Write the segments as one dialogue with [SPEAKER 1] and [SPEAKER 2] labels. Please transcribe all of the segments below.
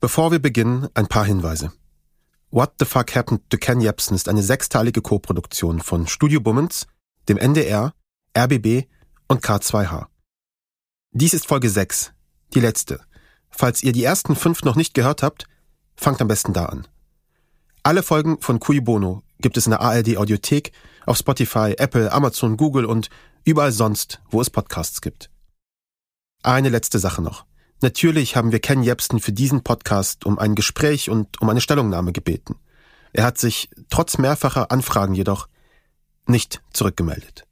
[SPEAKER 1] Bevor wir beginnen, ein paar Hinweise. What the Fuck Happened to Ken Jebsen ist eine sechsteilige Koproduktion von Studio Bummens, dem NDR, RBB und K2H. Dies ist Folge 6, die letzte. Falls ihr die ersten fünf noch nicht gehört habt, fangt am besten da an. Alle Folgen von Cui Bono gibt es in der ARD Audiothek, auf Spotify, Apple, Amazon, Google und überall sonst, wo es Podcasts gibt. Eine letzte Sache noch. Natürlich haben wir Ken Jebsen für diesen Podcast um ein Gespräch und um eine Stellungnahme gebeten. Er hat sich trotz mehrfacher Anfragen jedoch nicht zurückgemeldet.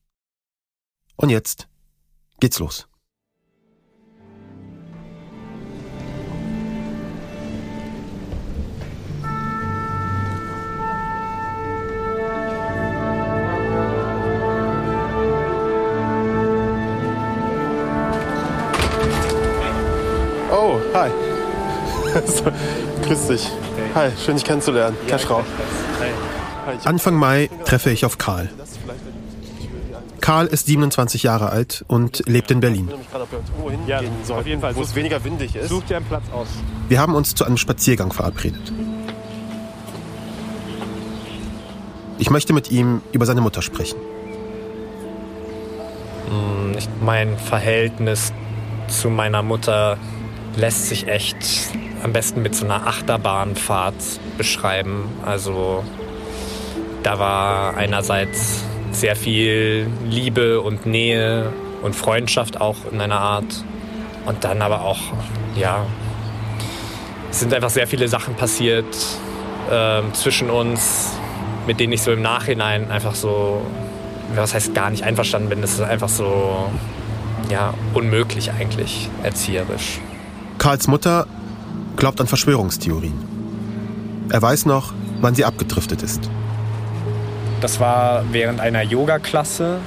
[SPEAKER 1] Und jetzt geht's los. grüß dich. Hi, schön dich kennenzulernen. Ja, Keschrau. Anfang Mai treffe ich auf Karl. Karl ist 27 Jahre alt und lebt in Berlin.
[SPEAKER 2] Ja, auf jeden Fall. Wo es weniger windig ist. Such dir einen Platz aus.
[SPEAKER 1] Wir haben uns zu einem Spaziergang verabredet. Ich möchte mit ihm über seine Mutter sprechen.
[SPEAKER 3] Hm, mein Verhältnis zu meiner Mutter lässt sich echt am besten mit so einer Achterbahnfahrt beschreiben. Also da war einerseits sehr viel Liebe und Nähe und Freundschaft auch in einer Art. Und dann aber auch, ja, es sind einfach sehr viele Sachen passiert äh, zwischen uns, mit denen ich so im Nachhinein einfach so, was heißt gar nicht einverstanden bin. Das ist einfach so, ja, unmöglich eigentlich, erzieherisch.
[SPEAKER 1] Karls Mutter glaubt an Verschwörungstheorien. Er weiß noch, wann sie abgedriftet ist.
[SPEAKER 3] Das war während einer Yoga-Klasse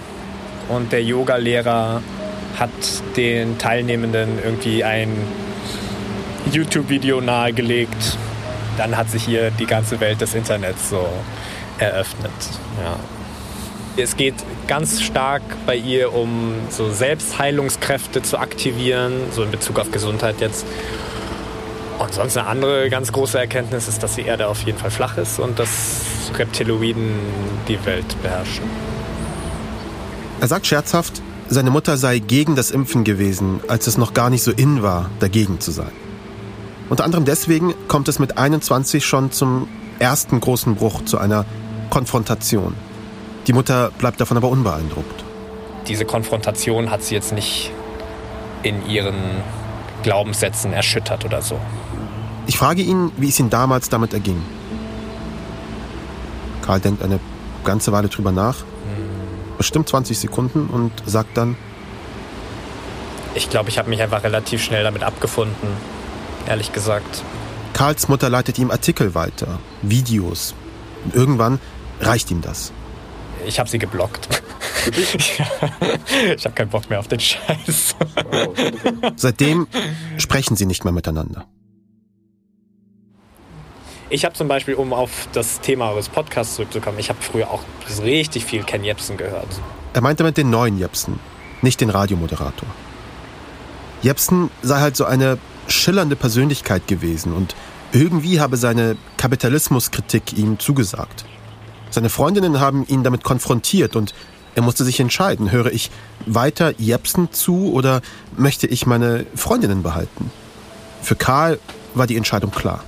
[SPEAKER 3] und der Yogalehrer hat den Teilnehmenden irgendwie ein YouTube-Video nahegelegt. Dann hat sich hier die ganze Welt des Internets so eröffnet. Ja. Es geht ganz stark bei ihr um so Selbstheilungskräfte zu aktivieren, so in Bezug auf Gesundheit jetzt. Und sonst eine andere ganz große Erkenntnis ist, dass die Erde auf jeden Fall flach ist und dass Reptiloiden die Welt beherrschen.
[SPEAKER 1] Er sagt scherzhaft, seine Mutter sei gegen das Impfen gewesen, als es noch gar nicht so in war, dagegen zu sein. Unter anderem deswegen kommt es mit 21 schon zum ersten großen Bruch, zu einer Konfrontation. Die Mutter bleibt davon aber unbeeindruckt.
[SPEAKER 3] Diese Konfrontation hat sie jetzt nicht in ihren Glaubenssätzen erschüttert oder so.
[SPEAKER 1] Ich frage ihn, wie es ihm damals damit erging. Karl denkt eine ganze Weile drüber nach, bestimmt 20 Sekunden und sagt dann,
[SPEAKER 3] ich glaube, ich habe mich einfach relativ schnell damit abgefunden, ehrlich gesagt.
[SPEAKER 1] Karls Mutter leitet ihm Artikel weiter, Videos. Und irgendwann reicht ihm das.
[SPEAKER 3] Ich habe sie geblockt. ich habe keinen Bock mehr auf den Scheiß.
[SPEAKER 1] Seitdem sprechen sie nicht mehr miteinander.
[SPEAKER 3] Ich habe zum Beispiel, um auf das Thema eures Podcasts zurückzukommen, ich habe früher auch richtig viel Ken Jebsen gehört.
[SPEAKER 1] Er meinte mit den neuen Jebsen, nicht den Radiomoderator. Jebsen sei halt so eine schillernde Persönlichkeit gewesen und irgendwie habe seine Kapitalismuskritik ihm zugesagt. Seine Freundinnen haben ihn damit konfrontiert und er musste sich entscheiden, höre ich weiter Jepsen zu oder möchte ich meine Freundinnen behalten? Für Karl war die Entscheidung klar.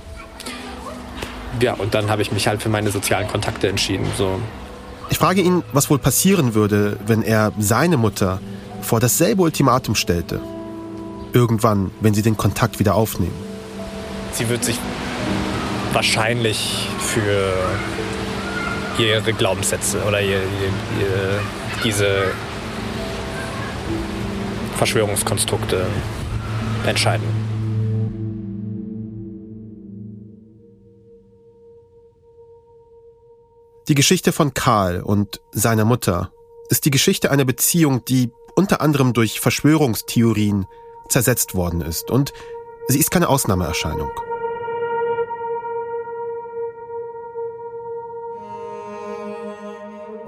[SPEAKER 3] Ja, und dann habe ich mich halt für meine sozialen Kontakte entschieden. So.
[SPEAKER 1] Ich frage ihn, was wohl passieren würde, wenn er seine Mutter vor dasselbe Ultimatum stellte. Irgendwann, wenn sie den Kontakt wieder aufnehmen.
[SPEAKER 3] Sie wird sich wahrscheinlich für ihre Glaubenssätze oder ihr, ihr, diese Verschwörungskonstrukte entscheiden.
[SPEAKER 1] Die Geschichte von Karl und seiner Mutter ist die Geschichte einer Beziehung, die unter anderem durch Verschwörungstheorien zersetzt worden ist. Und sie ist keine Ausnahmeerscheinung.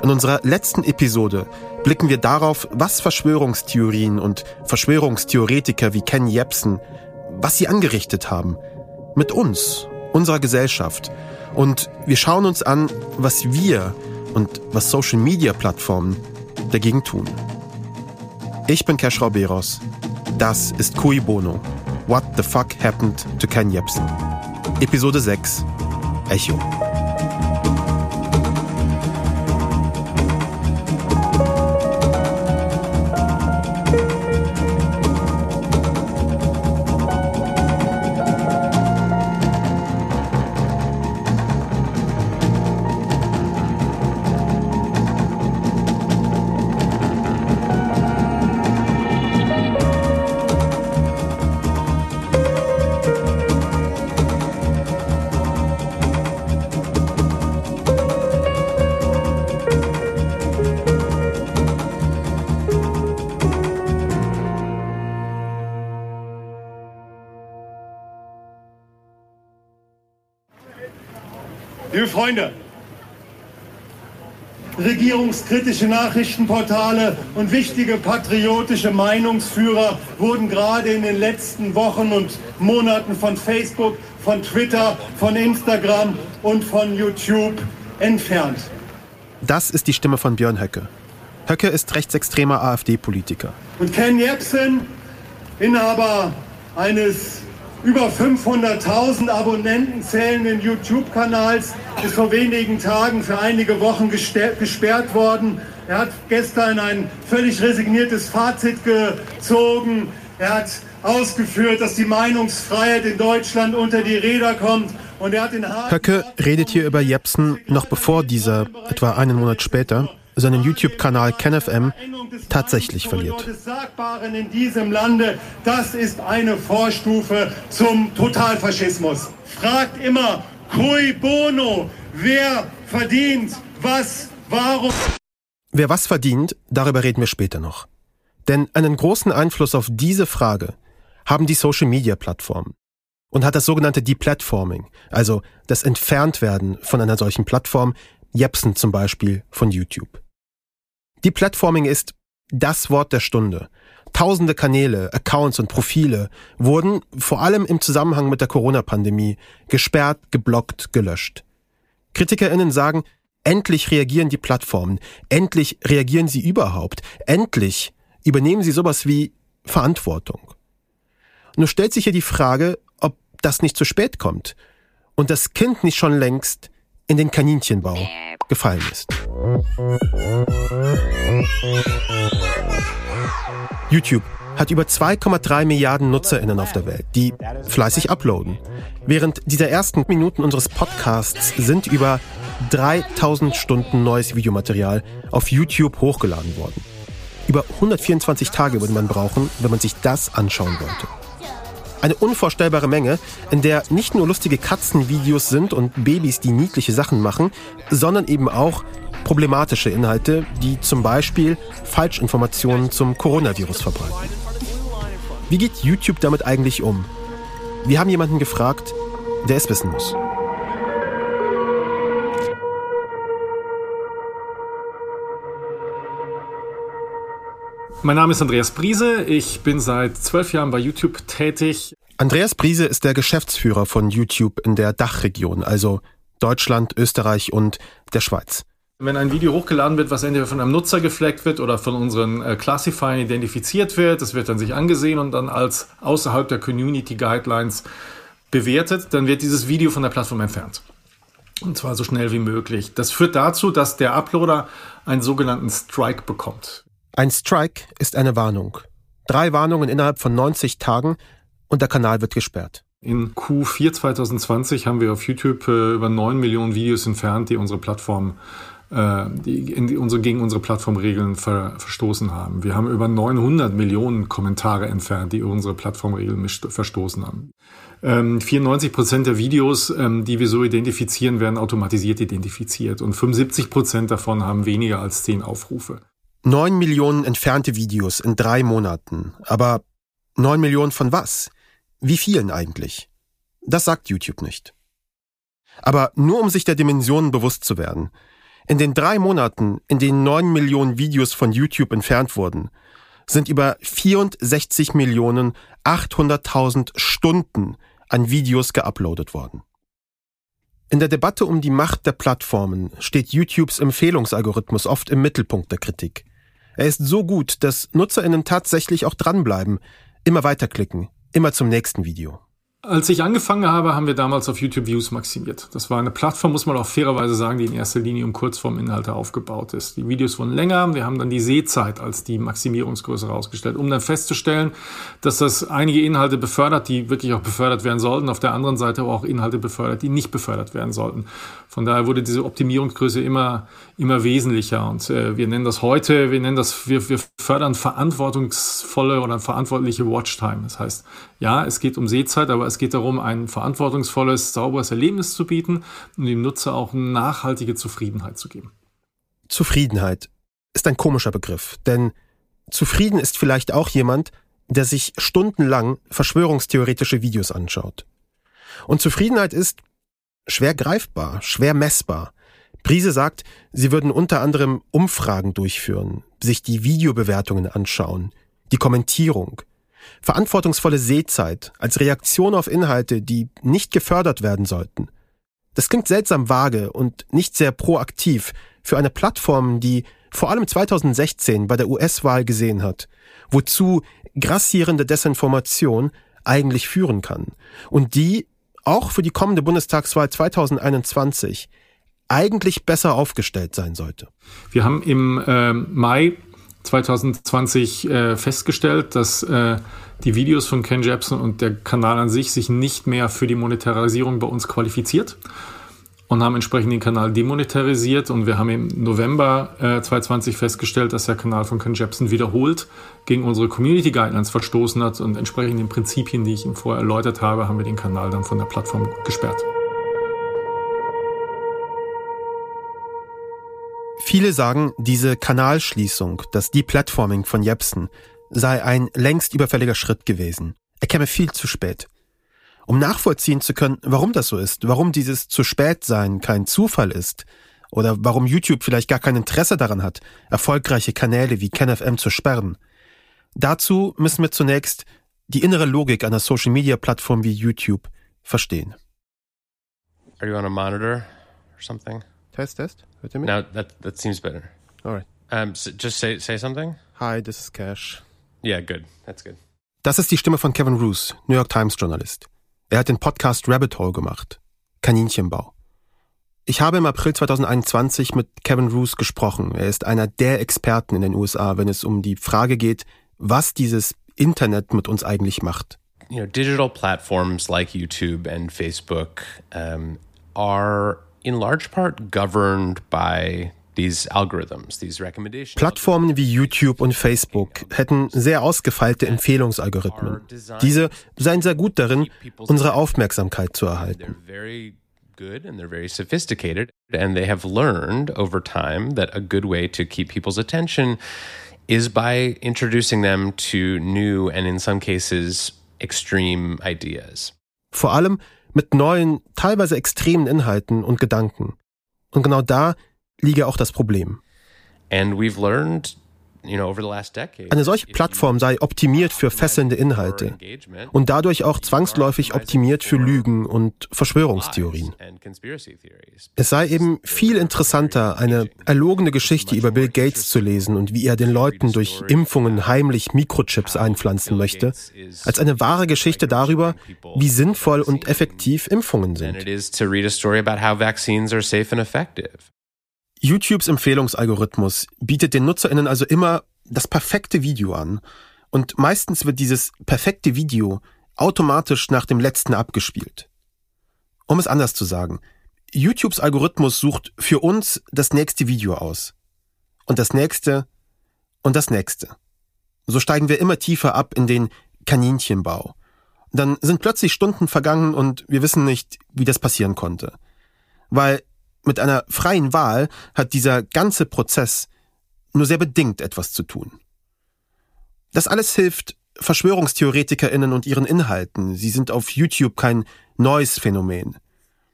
[SPEAKER 1] In unserer letzten Episode blicken wir darauf, was Verschwörungstheorien und Verschwörungstheoretiker wie Ken Jebsen, was sie angerichtet haben, mit uns, unserer Gesellschaft. Und wir schauen uns an, was wir und was Social-Media-Plattformen dagegen tun. Ich bin Kesh Beros. Das ist Cui Bono. What the fuck happened to Ken Jebsen? Episode 6. Echo.
[SPEAKER 4] Regierungskritische Nachrichtenportale und wichtige patriotische Meinungsführer wurden gerade in den letzten Wochen und Monaten von Facebook, von Twitter, von Instagram und von YouTube entfernt.
[SPEAKER 1] Das ist die Stimme von Björn Höcke. Höcke ist rechtsextremer AfD-Politiker.
[SPEAKER 4] Und Ken Jebsen, Inhaber eines über 500.000 Abonnenten zählenden YouTube-Kanals ist vor wenigen Tagen für einige Wochen gesperrt worden. Er hat gestern ein völlig resigniertes Fazit gezogen. Er hat ausgeführt, dass die Meinungsfreiheit in Deutschland unter die Räder kommt. Und er hat in
[SPEAKER 1] Höcke redet hier über Jepsen noch bevor dieser, etwa einen Monat später, seinen YouTube-Kanal KenFM tatsächlich verliert.
[SPEAKER 4] in diesem Lande, das ist eine Vorstufe zum Totalfaschismus. Fragt immer, cui bono, wer verdient was, warum.
[SPEAKER 1] Wer was verdient, darüber reden wir später noch. Denn einen großen Einfluss auf diese Frage haben die Social-Media-Plattformen und hat das sogenannte Deplatforming, also das Entferntwerden von einer solchen Plattform, Jepsen zum Beispiel von YouTube. Deplatforming ist das Wort der Stunde. Tausende Kanäle, Accounts und Profile wurden vor allem im Zusammenhang mit der Corona-Pandemie gesperrt, geblockt, gelöscht. KritikerInnen sagen, endlich reagieren die Plattformen, endlich reagieren sie überhaupt, endlich übernehmen sie sowas wie Verantwortung. Nur stellt sich hier die Frage, ob das nicht zu spät kommt und das Kind nicht schon längst in den Kaninchenbau gefallen ist. YouTube hat über 2,3 Milliarden NutzerInnen auf der Welt, die fleißig uploaden. Während dieser ersten Minuten unseres Podcasts sind über 3000 Stunden neues Videomaterial auf YouTube hochgeladen worden. Über 124 Tage würde man brauchen, wenn man sich das anschauen wollte. Eine unvorstellbare Menge, in der nicht nur lustige Katzenvideos sind und Babys, die niedliche Sachen machen, sondern eben auch problematische Inhalte, die zum Beispiel Falschinformationen zum Coronavirus verbreiten. Wie geht YouTube damit eigentlich um? Wir haben jemanden gefragt, der es wissen muss.
[SPEAKER 5] Mein Name ist Andreas Briese. Ich bin seit zwölf Jahren bei YouTube tätig.
[SPEAKER 1] Andreas Briese ist der Geschäftsführer von YouTube in der Dachregion, also Deutschland, Österreich und der Schweiz.
[SPEAKER 5] Wenn ein Video hochgeladen wird, was entweder von einem Nutzer gefleckt wird oder von unseren äh, Classifiern identifiziert wird, das wird dann sich angesehen und dann als außerhalb der Community Guidelines bewertet, dann wird dieses Video von der Plattform entfernt. Und zwar so schnell wie möglich. Das führt dazu, dass der Uploader einen sogenannten Strike bekommt.
[SPEAKER 1] Ein Strike ist eine Warnung. Drei Warnungen innerhalb von 90 Tagen und der Kanal wird gesperrt.
[SPEAKER 5] In Q4 2020 haben wir auf YouTube äh, über 9 Millionen Videos entfernt, die unsere Plattform äh, die, in die unsere, gegen unsere Plattformregeln ver, verstoßen haben. Wir haben über 900 Millionen Kommentare entfernt, die unsere Plattformregeln verstoßen haben. Ähm, 94 Prozent der Videos, ähm, die wir so identifizieren, werden automatisiert identifiziert und 75 Prozent davon haben weniger als 10 Aufrufe.
[SPEAKER 1] Neun Millionen entfernte Videos in drei Monaten. Aber neun Millionen von was? Wie vielen eigentlich? Das sagt YouTube nicht. Aber nur um sich der Dimensionen bewusst zu werden. In den drei Monaten, in denen neun Millionen Videos von YouTube entfernt wurden, sind über 64 Millionen 800.000 Stunden an Videos geuploadet worden. In der Debatte um die Macht der Plattformen steht YouTubes Empfehlungsalgorithmus oft im Mittelpunkt der Kritik. Er ist so gut, dass Nutzerinnen tatsächlich auch dranbleiben, immer weiterklicken, immer zum nächsten Video.
[SPEAKER 5] Als ich angefangen habe, haben wir damals auf YouTube Views maximiert. Das war eine Plattform, muss man auch fairerweise sagen, die in erster Linie um Kurzforminhalte aufgebaut ist. Die Videos wurden länger, wir haben dann die Sehzeit als die Maximierungsgröße rausgestellt, um dann festzustellen, dass das einige Inhalte befördert, die wirklich auch befördert werden sollten, auf der anderen Seite aber auch Inhalte befördert, die nicht befördert werden sollten. Von daher wurde diese Optimierungsgröße immer, immer wesentlicher und äh, wir nennen das heute, wir nennen das, wir, wir fördern verantwortungsvolle oder verantwortliche Watchtime. Das heißt, ja, es geht um Sehzeit, aber es geht darum, ein verantwortungsvolles, sauberes Erlebnis zu bieten und dem Nutzer auch nachhaltige Zufriedenheit zu geben.
[SPEAKER 1] Zufriedenheit ist ein komischer Begriff, denn zufrieden ist vielleicht auch jemand, der sich stundenlang verschwörungstheoretische Videos anschaut. Und Zufriedenheit ist schwer greifbar, schwer messbar. Brise sagt, sie würden unter anderem Umfragen durchführen, sich die Videobewertungen anschauen, die Kommentierung, Verantwortungsvolle Sehzeit als Reaktion auf Inhalte, die nicht gefördert werden sollten. Das klingt seltsam vage und nicht sehr proaktiv für eine Plattform, die vor allem 2016 bei der US-Wahl gesehen hat, wozu grassierende Desinformation eigentlich führen kann und die auch für die kommende Bundestagswahl 2021 eigentlich besser aufgestellt sein sollte.
[SPEAKER 5] Wir haben im äh, Mai 2020 äh, festgestellt, dass äh, die Videos von Ken Jebsen und der Kanal an sich sich nicht mehr für die Monetarisierung bei uns qualifiziert und haben entsprechend den Kanal demonetarisiert und wir haben im November äh, 2020 festgestellt, dass der Kanal von Ken Jebsen wiederholt gegen unsere Community Guidelines verstoßen hat und entsprechend den Prinzipien, die ich ihm vorher erläutert habe, haben wir den Kanal dann von der Plattform gesperrt.
[SPEAKER 1] Viele sagen, diese Kanalschließung, das Deplatforming von Jepsen, sei ein längst überfälliger Schritt gewesen. Er käme viel zu spät. Um nachvollziehen zu können, warum das so ist, warum dieses zu spät sein kein Zufall ist, oder warum YouTube vielleicht gar kein Interesse daran hat, erfolgreiche Kanäle wie KenFM zu sperren. Dazu müssen wir zunächst die innere Logik einer Social Media Plattform wie YouTube verstehen.
[SPEAKER 6] Are you on a monitor or something?
[SPEAKER 1] Test, test.
[SPEAKER 6] Hört ihr mich? No, that, that seems better.
[SPEAKER 1] Alright.
[SPEAKER 6] Um, so just say, say something.
[SPEAKER 1] Hi, this is Cash.
[SPEAKER 6] Yeah, good. That's good.
[SPEAKER 1] Das ist die Stimme von Kevin Roos, New York Times Journalist. Er hat den Podcast Rabbit Hole gemacht. Kaninchenbau. Ich habe im April 2021 mit Kevin Roos gesprochen. Er ist einer der Experten in den USA, wenn es um die Frage geht, was dieses Internet mit uns eigentlich macht.
[SPEAKER 6] You know, digital platforms like YouTube and Facebook um, are in large part governed by
[SPEAKER 1] Plattformen wie YouTube und Facebook hätten sehr ausgefeilte Empfehlungsalgorithmen. Diese seien sehr gut darin, unsere Aufmerksamkeit zu erhalten.
[SPEAKER 6] good and they're very sophisticated and they have learned over time that a good way to keep people's attention is by introducing them to new and in some cases extreme ideas.
[SPEAKER 1] Vor allem mit neuen, teilweise extremen Inhalten und Gedanken. Und genau da liege auch das Problem.
[SPEAKER 6] And we've learned
[SPEAKER 1] eine solche Plattform sei optimiert für fesselnde Inhalte und dadurch auch zwangsläufig optimiert für Lügen und Verschwörungstheorien. Es sei eben viel interessanter, eine erlogene Geschichte über Bill Gates zu lesen und wie er den Leuten durch Impfungen heimlich Mikrochips einpflanzen möchte, als eine wahre Geschichte darüber, wie sinnvoll und effektiv Impfungen sind. YouTubes Empfehlungsalgorithmus bietet den NutzerInnen also immer das perfekte Video an. Und meistens wird dieses perfekte Video automatisch nach dem letzten abgespielt. Um es anders zu sagen, YouTubes Algorithmus sucht für uns das nächste Video aus. Und das nächste und das nächste. So steigen wir immer tiefer ab in den Kaninchenbau. Dann sind plötzlich Stunden vergangen und wir wissen nicht, wie das passieren konnte. Weil mit einer freien Wahl hat dieser ganze Prozess nur sehr bedingt etwas zu tun. Das alles hilft Verschwörungstheoretikerinnen und ihren Inhalten. Sie sind auf YouTube kein neues Phänomen.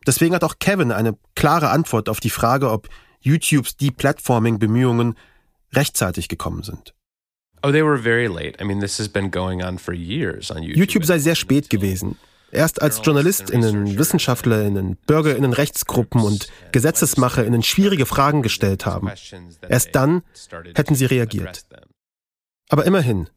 [SPEAKER 1] Deswegen hat auch Kevin eine klare Antwort auf die Frage, ob YouTubes Deplatforming-Bemühungen rechtzeitig gekommen sind.
[SPEAKER 6] Oh, they were very late. I mean, this has been going on for years on YouTube.
[SPEAKER 1] YouTube sei sehr spät gewesen. Erst als JournalistInnen, WissenschaftlerInnen, BürgerInnen, Rechtsgruppen und GesetzesmacherInnen schwierige Fragen gestellt haben, erst dann hätten sie reagiert. Aber immerhin,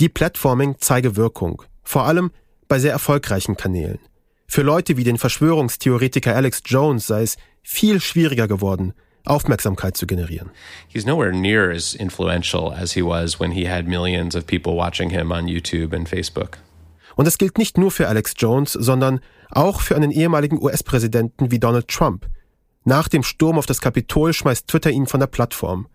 [SPEAKER 1] Deplatforming zeige Wirkung, vor allem bei sehr erfolgreichen Kanälen. Für Leute wie den Verschwörungstheoretiker Alex Jones sei es viel schwieriger geworden, Aufmerksamkeit zu generieren.
[SPEAKER 6] He's nowhere near as influential as he was when he had millions of people watching him on YouTube and Facebook.
[SPEAKER 1] Und das gilt nicht nur für Alex Jones, sondern auch für einen ehemaligen US-Präsidenten wie Donald Trump. Nach dem Sturm auf das Kapitol schmeißt Twitter ihn von der Plattform.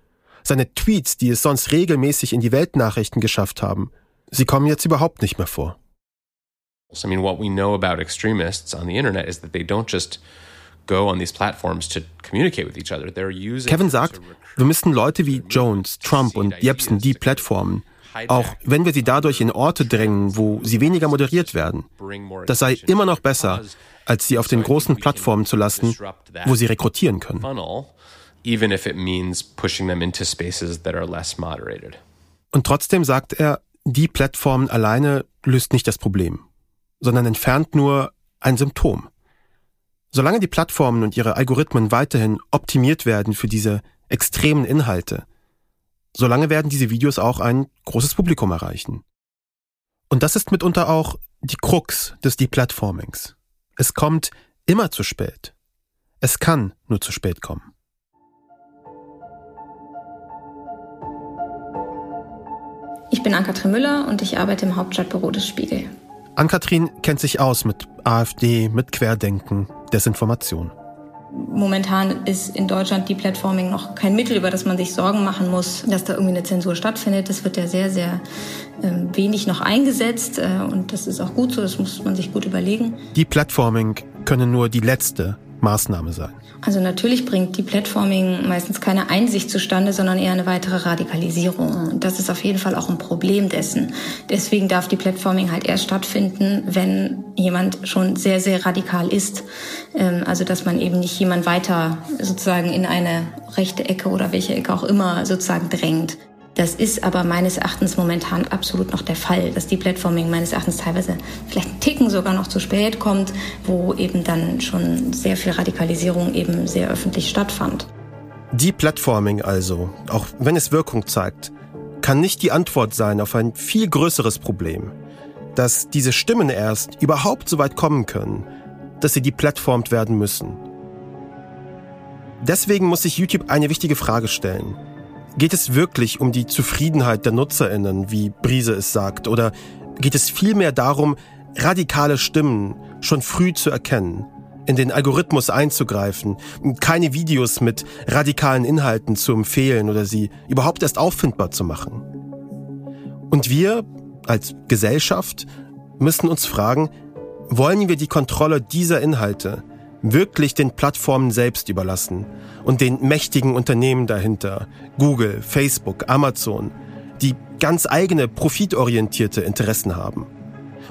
[SPEAKER 1] Seine Tweets, die es sonst regelmäßig in die Weltnachrichten geschafft haben, sie kommen jetzt überhaupt nicht mehr vor.
[SPEAKER 6] I mean, what we know about extremists on the internet is that they don't just go on these platforms to communicate with each other. They're using
[SPEAKER 1] Kevin sagt, wir müssen Leute wie Jones, Trump und Jepsen die Plattformen, auch wenn wir sie dadurch in Orte drängen, wo sie weniger moderiert werden. Das sei immer noch besser, als sie auf den großen Plattformen zu lassen, wo sie rekrutieren können.
[SPEAKER 6] Even if it means pushing them into spaces that are less moderated.
[SPEAKER 1] Und trotzdem sagt er, die Plattformen alleine löst nicht das Problem, sondern entfernt nur ein Symptom. Solange die Plattformen und ihre Algorithmen weiterhin optimiert werden für diese extremen Inhalte, solange werden diese Videos auch ein großes Publikum erreichen. Und das ist mitunter auch die Krux des Deplatformings. Es kommt immer zu spät. Es kann nur zu spät kommen.
[SPEAKER 7] Ich bin Ann-Kathrin Müller und ich arbeite im Hauptstadtbüro des Spiegel.
[SPEAKER 1] Ann-Kathrin kennt sich aus mit AfD, mit Querdenken, Desinformation.
[SPEAKER 7] Momentan ist in Deutschland die Platforming noch kein Mittel, über das man sich Sorgen machen muss, dass da irgendwie eine Zensur stattfindet. Das wird ja sehr, sehr äh, wenig noch eingesetzt äh, und das ist auch gut so, das muss man sich gut überlegen.
[SPEAKER 1] Die Platforming können nur die letzte Maßnahme sein.
[SPEAKER 7] Also natürlich bringt die Platforming meistens keine Einsicht zustande, sondern eher eine weitere Radikalisierung. Und das ist auf jeden Fall auch ein Problem dessen. Deswegen darf die Platforming halt erst stattfinden, wenn jemand schon sehr, sehr radikal ist. Ähm, also dass man eben nicht jemand weiter sozusagen in eine rechte Ecke oder welche Ecke auch immer sozusagen drängt. Das ist aber meines Erachtens momentan absolut noch der Fall, dass die Platforming meines Erachtens teilweise vielleicht einen Ticken sogar noch zu spät kommt, wo eben dann schon sehr viel Radikalisierung eben sehr öffentlich stattfand.
[SPEAKER 1] Die Platforming also, auch wenn es Wirkung zeigt, kann nicht die Antwort sein auf ein viel größeres Problem, dass diese Stimmen erst überhaupt so weit kommen können, dass sie deplatformt werden müssen. Deswegen muss sich YouTube eine wichtige Frage stellen. Geht es wirklich um die Zufriedenheit der Nutzerinnen, wie Brise es sagt, oder geht es vielmehr darum, radikale Stimmen schon früh zu erkennen, in den Algorithmus einzugreifen, keine Videos mit radikalen Inhalten zu empfehlen oder sie überhaupt erst auffindbar zu machen? Und wir als Gesellschaft müssen uns fragen, wollen wir die Kontrolle dieser Inhalte wirklich den Plattformen selbst überlassen und den mächtigen Unternehmen dahinter, Google, Facebook, Amazon, die ganz eigene profitorientierte Interessen haben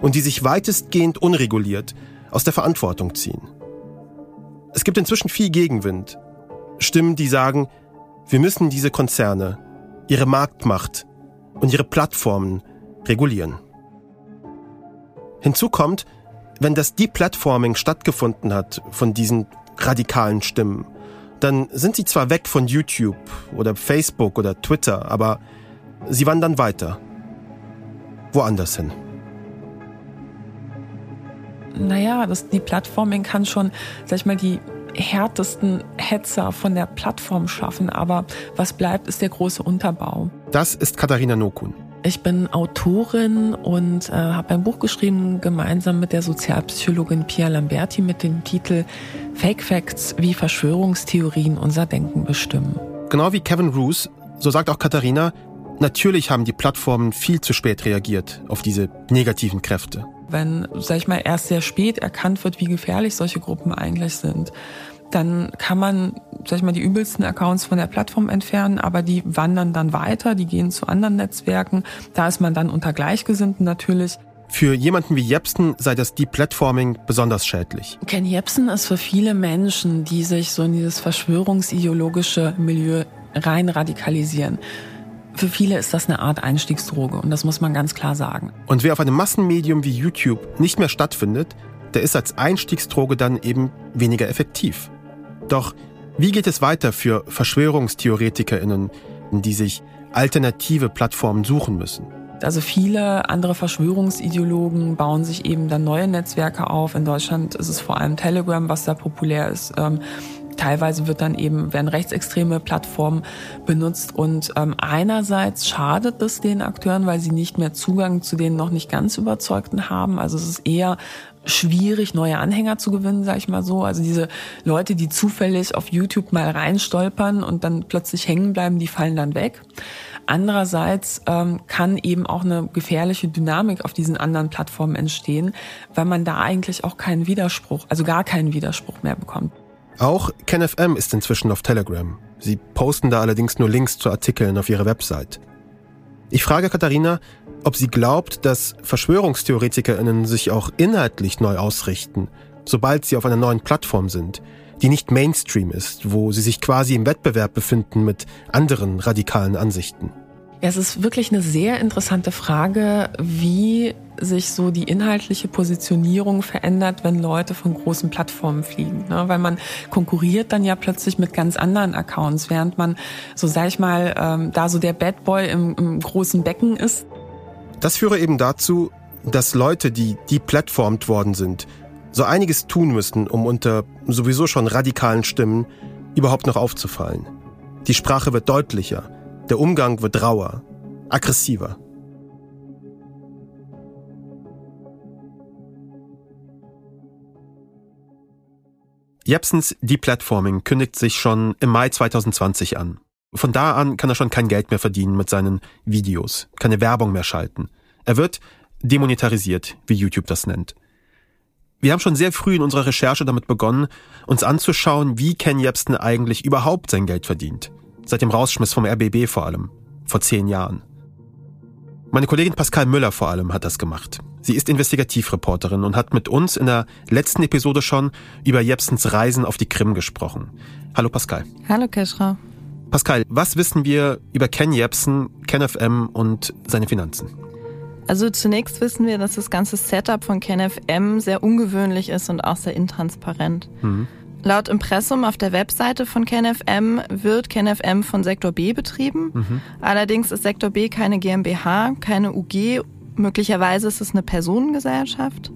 [SPEAKER 1] und die sich weitestgehend unreguliert aus der Verantwortung ziehen. Es gibt inzwischen viel Gegenwind. Stimmen, die sagen, wir müssen diese Konzerne, ihre Marktmacht und ihre Plattformen regulieren. Hinzu kommt, wenn das Deplatforming stattgefunden hat von diesen radikalen Stimmen, dann sind sie zwar weg von YouTube oder Facebook oder Twitter, aber sie wandern weiter. Woanders hin.
[SPEAKER 8] Naja, das Deplatforming kann schon, sag ich mal, die härtesten Hetzer von der Plattform schaffen, aber was bleibt, ist der große Unterbau.
[SPEAKER 1] Das ist Katharina Nokun.
[SPEAKER 8] Ich bin Autorin und äh, habe ein Buch geschrieben, gemeinsam mit der Sozialpsychologin Pia Lamberti mit dem Titel Fake Facts, wie Verschwörungstheorien unser Denken bestimmen.
[SPEAKER 1] Genau wie Kevin Roos, so sagt auch Katharina, natürlich haben die Plattformen viel zu spät reagiert auf diese negativen Kräfte.
[SPEAKER 8] Wenn, sag ich mal, erst sehr spät erkannt wird, wie gefährlich solche Gruppen eigentlich sind, dann kann man, sag ich mal, die übelsten Accounts von der Plattform entfernen, aber die wandern dann weiter, die gehen zu anderen Netzwerken. Da ist man dann unter Gleichgesinnten natürlich.
[SPEAKER 1] Für jemanden wie Jepsen sei das Deplatforming besonders schädlich.
[SPEAKER 8] Ken Jepsen ist für viele Menschen, die sich so in dieses verschwörungsideologische Milieu rein radikalisieren. Für viele ist das eine Art Einstiegsdroge und das muss man ganz klar sagen.
[SPEAKER 1] Und wer auf einem Massenmedium wie YouTube nicht mehr stattfindet, der ist als Einstiegsdroge dann eben weniger effektiv. Doch wie geht es weiter für Verschwörungstheoretikerinnen, die sich alternative Plattformen suchen müssen?
[SPEAKER 8] Also viele andere Verschwörungsideologen bauen sich eben dann neue Netzwerke auf. In Deutschland ist es vor allem Telegram, was da populär ist. Ähm, teilweise wird dann eben, werden rechtsextreme Plattformen benutzt und ähm, einerseits schadet es den Akteuren, weil sie nicht mehr Zugang zu den noch nicht ganz Überzeugten haben. Also es ist eher schwierig, neue Anhänger zu gewinnen, sag ich mal so. Also diese Leute, die zufällig auf YouTube mal reinstolpern und dann plötzlich hängen bleiben, die fallen dann weg. Andererseits ähm, kann eben auch eine gefährliche Dynamik auf diesen anderen Plattformen entstehen, weil man da eigentlich auch keinen Widerspruch, also gar keinen Widerspruch mehr bekommt.
[SPEAKER 1] Auch KenFM ist inzwischen auf Telegram. Sie posten da allerdings nur Links zu Artikeln auf ihrer Website. Ich frage Katharina, ob sie glaubt, dass VerschwörungstheoretikerInnen sich auch inhaltlich neu ausrichten, sobald sie auf einer neuen Plattform sind, die nicht Mainstream ist, wo sie sich quasi im Wettbewerb befinden mit anderen radikalen Ansichten.
[SPEAKER 8] Es ist wirklich eine sehr interessante Frage, wie sich so die inhaltliche Positionierung verändert, wenn Leute von großen Plattformen fliegen. Ne? Weil man konkurriert dann ja plötzlich mit ganz anderen Accounts, während man, so sag ich mal, ähm, da so der Bad Boy im, im großen Becken ist.
[SPEAKER 1] Das führe eben dazu, dass Leute, die deplatformt worden sind, so einiges tun müssten, um unter sowieso schon radikalen Stimmen überhaupt noch aufzufallen. Die Sprache wird deutlicher, der Umgang wird rauer, aggressiver. Jepsens Deplatforming kündigt sich schon im Mai 2020 an. Von da an kann er schon kein Geld mehr verdienen mit seinen Videos, keine Werbung mehr schalten. Er wird demonetarisiert, wie YouTube das nennt. Wir haben schon sehr früh in unserer Recherche damit begonnen, uns anzuschauen, wie Ken Jebsen eigentlich überhaupt sein Geld verdient. Seit dem Rausschmiss vom RBB vor allem. Vor zehn Jahren. Meine Kollegin Pascal Müller vor allem hat das gemacht. Sie ist Investigativreporterin und hat mit uns in der letzten Episode schon über Jepsens Reisen auf die Krim gesprochen. Hallo Pascal.
[SPEAKER 9] Hallo Keschra.
[SPEAKER 1] Pascal, was wissen wir über Ken Jepsen, KenFM und seine Finanzen?
[SPEAKER 9] Also zunächst wissen wir, dass das ganze Setup von KenFM sehr ungewöhnlich ist und auch sehr intransparent. Mhm. Laut Impressum auf der Webseite von KenFM wird KenFM von Sektor B betrieben. Mhm. Allerdings ist Sektor B keine GmbH, keine UG, möglicherweise ist es eine Personengesellschaft.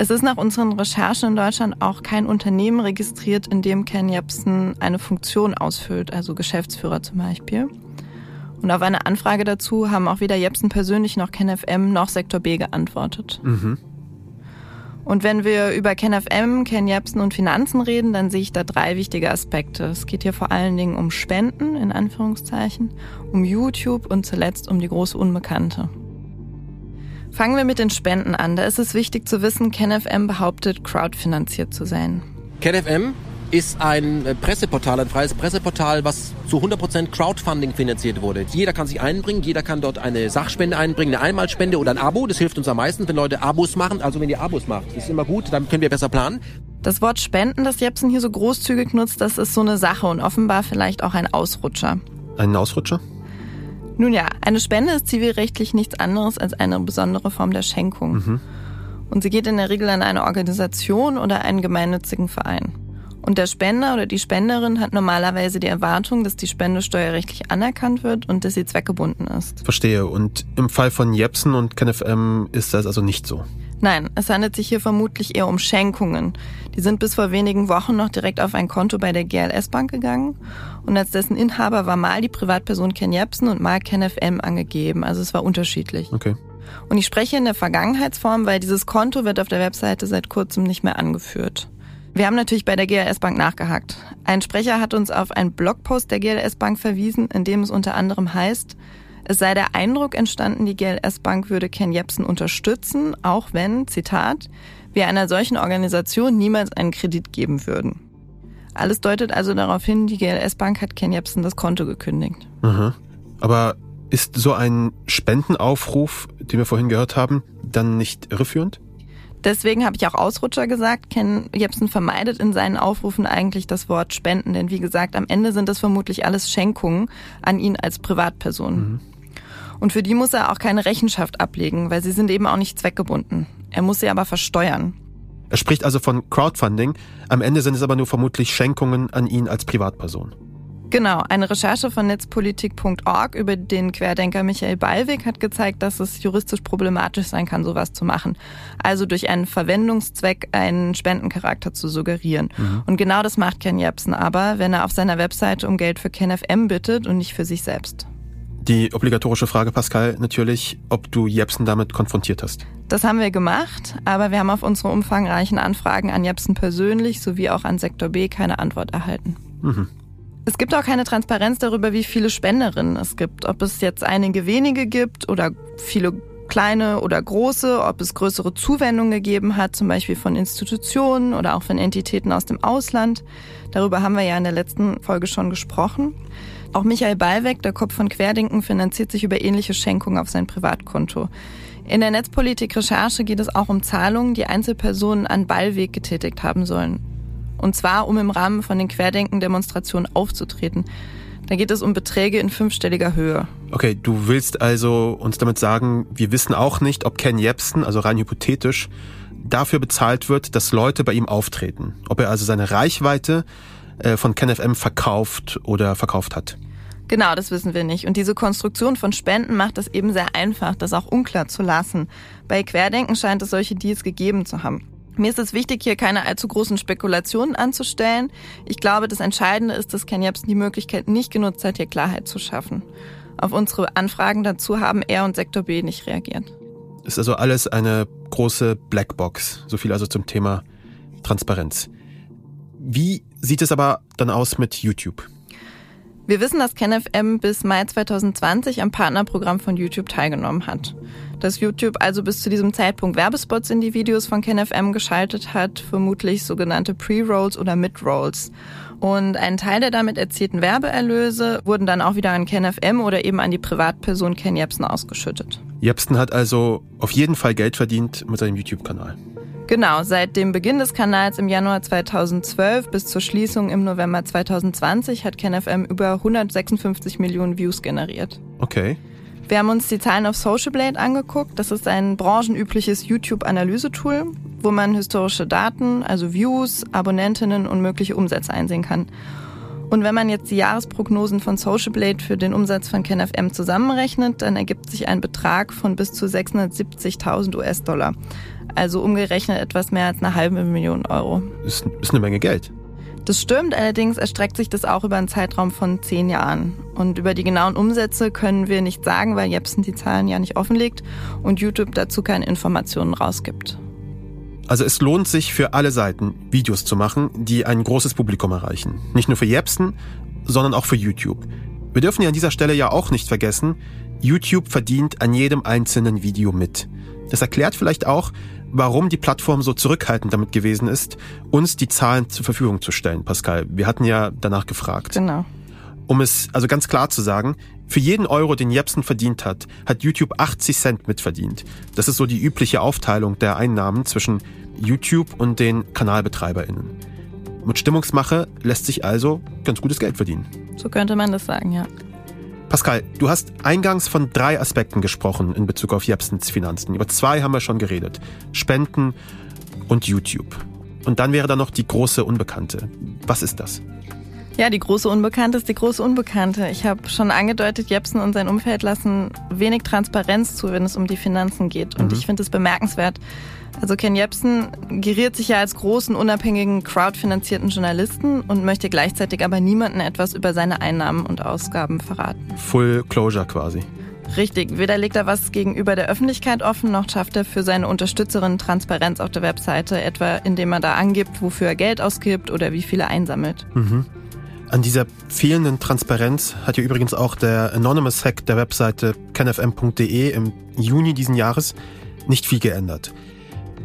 [SPEAKER 9] Es ist nach unseren Recherchen in Deutschland auch kein Unternehmen registriert, in dem Ken Jebsen eine Funktion ausfüllt, also Geschäftsführer zum Beispiel. Und auf eine Anfrage dazu haben auch weder Jepsen persönlich noch KenFM noch Sektor B geantwortet. Mhm. Und wenn wir über KenFM, Ken Jepsen und Finanzen reden, dann sehe ich da drei wichtige Aspekte. Es geht hier vor allen Dingen um Spenden, in Anführungszeichen, um YouTube und zuletzt um die große Unbekannte. Fangen wir mit den Spenden an. Da ist es wichtig zu wissen, KenFM behauptet, crowdfinanziert zu sein.
[SPEAKER 10] KenFM ist ein äh, Presseportal, ein freies Presseportal, was zu 100% Crowdfunding finanziert wurde. Jeder kann sich einbringen, jeder kann dort eine Sachspende einbringen, eine Einmalspende oder ein Abo. Das hilft uns am meisten, wenn Leute Abos machen. Also wenn ihr Abos macht, ist immer gut, dann können wir besser planen.
[SPEAKER 9] Das Wort Spenden, das Jepsen hier so großzügig nutzt, das ist so eine Sache und offenbar vielleicht auch ein Ausrutscher.
[SPEAKER 1] Ein Ausrutscher?
[SPEAKER 9] Nun ja, eine Spende ist zivilrechtlich nichts anderes als eine besondere Form der Schenkung. Mhm. Und sie geht in der Regel an eine Organisation oder einen gemeinnützigen Verein. Und der Spender oder die Spenderin hat normalerweise die Erwartung, dass die Spende steuerrechtlich anerkannt wird und dass sie zweckgebunden ist.
[SPEAKER 1] Verstehe. Und im Fall von Jepsen und KenFM ist das also nicht so?
[SPEAKER 9] Nein, es handelt sich hier vermutlich eher um Schenkungen. Die sind bis vor wenigen Wochen noch direkt auf ein Konto bei der GLS Bank gegangen. Und als dessen Inhaber war mal die Privatperson Ken Jepsen und mal KenFM angegeben. Also es war unterschiedlich.
[SPEAKER 1] Okay.
[SPEAKER 9] Und ich spreche in der Vergangenheitsform, weil dieses Konto wird auf der Webseite seit kurzem nicht mehr angeführt. Wir haben natürlich bei der GLS Bank nachgehakt. Ein Sprecher hat uns auf einen Blogpost der GLS Bank verwiesen, in dem es unter anderem heißt, es sei der Eindruck entstanden, die GLS Bank würde Ken Jebsen unterstützen, auch wenn, Zitat, wir einer solchen Organisation niemals einen Kredit geben würden. Alles deutet also darauf hin, die GLS Bank hat Ken Jebsen das Konto gekündigt.
[SPEAKER 1] Mhm. Aber ist so ein Spendenaufruf, den wir vorhin gehört haben, dann nicht irreführend?
[SPEAKER 9] Deswegen habe ich auch Ausrutscher gesagt. Ken Jebsen vermeidet in seinen Aufrufen eigentlich das Wort Spenden, denn wie gesagt, am Ende sind das vermutlich alles Schenkungen an ihn als Privatperson. Mhm. Und für die muss er auch keine Rechenschaft ablegen, weil sie sind eben auch nicht zweckgebunden. Er muss sie aber versteuern.
[SPEAKER 1] Er spricht also von Crowdfunding, am Ende sind es aber nur vermutlich Schenkungen an ihn als Privatperson.
[SPEAKER 9] Genau, eine Recherche von netzpolitik.org über den Querdenker Michael Ballweg hat gezeigt, dass es juristisch problematisch sein kann, sowas zu machen. Also durch einen Verwendungszweck einen Spendencharakter zu suggerieren. Mhm. Und genau das macht Ken Jebsen aber, wenn er auf seiner Webseite um Geld für KenFM bittet und nicht für sich selbst.
[SPEAKER 1] Die obligatorische Frage, Pascal, natürlich, ob du Jepsen damit konfrontiert hast.
[SPEAKER 9] Das haben wir gemacht, aber wir haben auf unsere umfangreichen Anfragen an Jepsen persönlich sowie auch an Sektor B keine Antwort erhalten. Mhm. Es gibt auch keine Transparenz darüber, wie viele Spenderinnen es gibt. Ob es jetzt einige wenige gibt oder viele kleine oder große, ob es größere Zuwendungen gegeben hat, zum Beispiel von Institutionen oder auch von Entitäten aus dem Ausland. Darüber haben wir ja in der letzten Folge schon gesprochen. Auch Michael Ballweg, der Kopf von Querdenken, finanziert sich über ähnliche Schenkungen auf sein Privatkonto. In der Netzpolitik-Recherche geht es auch um Zahlungen, die Einzelpersonen an Ballweg getätigt haben sollen. Und zwar, um im Rahmen von den Querdenken-Demonstrationen aufzutreten. Da geht es um Beträge in fünfstelliger Höhe.
[SPEAKER 1] Okay, du willst also uns damit sagen, wir wissen auch nicht, ob Ken Jebsen, also rein hypothetisch, dafür bezahlt wird, dass Leute bei ihm auftreten. Ob er also seine Reichweite von KenFM verkauft oder verkauft hat.
[SPEAKER 9] Genau, das wissen wir nicht. Und diese Konstruktion von Spenden macht es eben sehr einfach, das auch unklar zu lassen. Bei Querdenken scheint es solche Deals gegeben zu haben. Mir ist es wichtig, hier keine allzu großen Spekulationen anzustellen. Ich glaube, das Entscheidende ist, dass Ken Jebsen die Möglichkeit nicht genutzt hat, hier Klarheit zu schaffen. Auf unsere Anfragen dazu haben er und Sektor B nicht reagiert.
[SPEAKER 1] Ist also alles eine große Blackbox. So viel also zum Thema Transparenz. Wie sieht es aber dann aus mit YouTube?
[SPEAKER 9] Wir wissen, dass KenFM bis Mai 2020 am Partnerprogramm von YouTube teilgenommen hat. Dass YouTube also bis zu diesem Zeitpunkt Werbespots in die Videos von KenFM geschaltet hat, vermutlich sogenannte Pre-Rolls oder Mid-Rolls. Und ein Teil der damit erzielten Werbeerlöse wurden dann auch wieder an KenFM oder eben an die Privatperson Ken Jebsen ausgeschüttet.
[SPEAKER 1] Jebsen hat also auf jeden Fall Geld verdient mit seinem YouTube-Kanal.
[SPEAKER 9] Genau, seit dem Beginn des Kanals im Januar 2012 bis zur Schließung im November 2020 hat KenFM über 156 Millionen Views generiert.
[SPEAKER 1] Okay.
[SPEAKER 9] Wir haben uns die Zahlen auf Socialblade angeguckt. Das ist ein branchenübliches YouTube-Analysetool, wo man historische Daten, also Views, Abonnentinnen und mögliche Umsätze einsehen kann. Und wenn man jetzt die Jahresprognosen von Socialblade für den Umsatz von KenFM zusammenrechnet, dann ergibt sich ein Betrag von bis zu 670.000 US-Dollar. Also umgerechnet etwas mehr als eine halbe Million Euro.
[SPEAKER 1] Ist, ist eine Menge Geld.
[SPEAKER 9] Das stimmt, allerdings erstreckt sich das auch über einen Zeitraum von zehn Jahren. Und über die genauen Umsätze können wir nicht sagen, weil Jepsen die Zahlen ja nicht offenlegt und YouTube dazu keine Informationen rausgibt.
[SPEAKER 1] Also es lohnt sich für alle Seiten, Videos zu machen, die ein großes Publikum erreichen. Nicht nur für Jepsen, sondern auch für YouTube. Wir dürfen ja an dieser Stelle ja auch nicht vergessen, YouTube verdient an jedem einzelnen Video mit. Das erklärt vielleicht auch, warum die Plattform so zurückhaltend damit gewesen ist, uns die Zahlen zur Verfügung zu stellen, Pascal. Wir hatten ja danach gefragt.
[SPEAKER 9] Genau.
[SPEAKER 1] Um es also ganz klar zu sagen, für jeden Euro, den Jepsen verdient hat, hat YouTube 80 Cent mitverdient. Das ist so die übliche Aufteilung der Einnahmen zwischen YouTube und den KanalbetreiberInnen. Mit Stimmungsmache lässt sich also ganz gutes Geld verdienen.
[SPEAKER 9] So könnte man das sagen, ja.
[SPEAKER 1] Pascal, du hast eingangs von drei Aspekten gesprochen in Bezug auf Jepsens Finanzen. Über zwei haben wir schon geredet. Spenden und YouTube. Und dann wäre da noch die große Unbekannte. Was ist das?
[SPEAKER 9] Ja, die große Unbekannte ist die große Unbekannte. Ich habe schon angedeutet, Jepsen und sein Umfeld lassen wenig Transparenz zu, wenn es um die Finanzen geht. Und mhm. ich finde es bemerkenswert, also Ken Jebsen geriert sich ja als großen, unabhängigen, crowdfinanzierten Journalisten und möchte gleichzeitig aber niemanden etwas über seine Einnahmen und Ausgaben verraten.
[SPEAKER 1] Full Closure quasi.
[SPEAKER 9] Richtig, weder legt er was gegenüber der Öffentlichkeit offen, noch schafft er für seine Unterstützerinnen Transparenz auf der Webseite, etwa indem er da angibt, wofür er Geld ausgibt oder wie viel er einsammelt.
[SPEAKER 1] Mhm. An dieser fehlenden Transparenz hat ja übrigens auch der Anonymous Hack der Webseite kenfm.de im Juni diesen Jahres nicht viel geändert.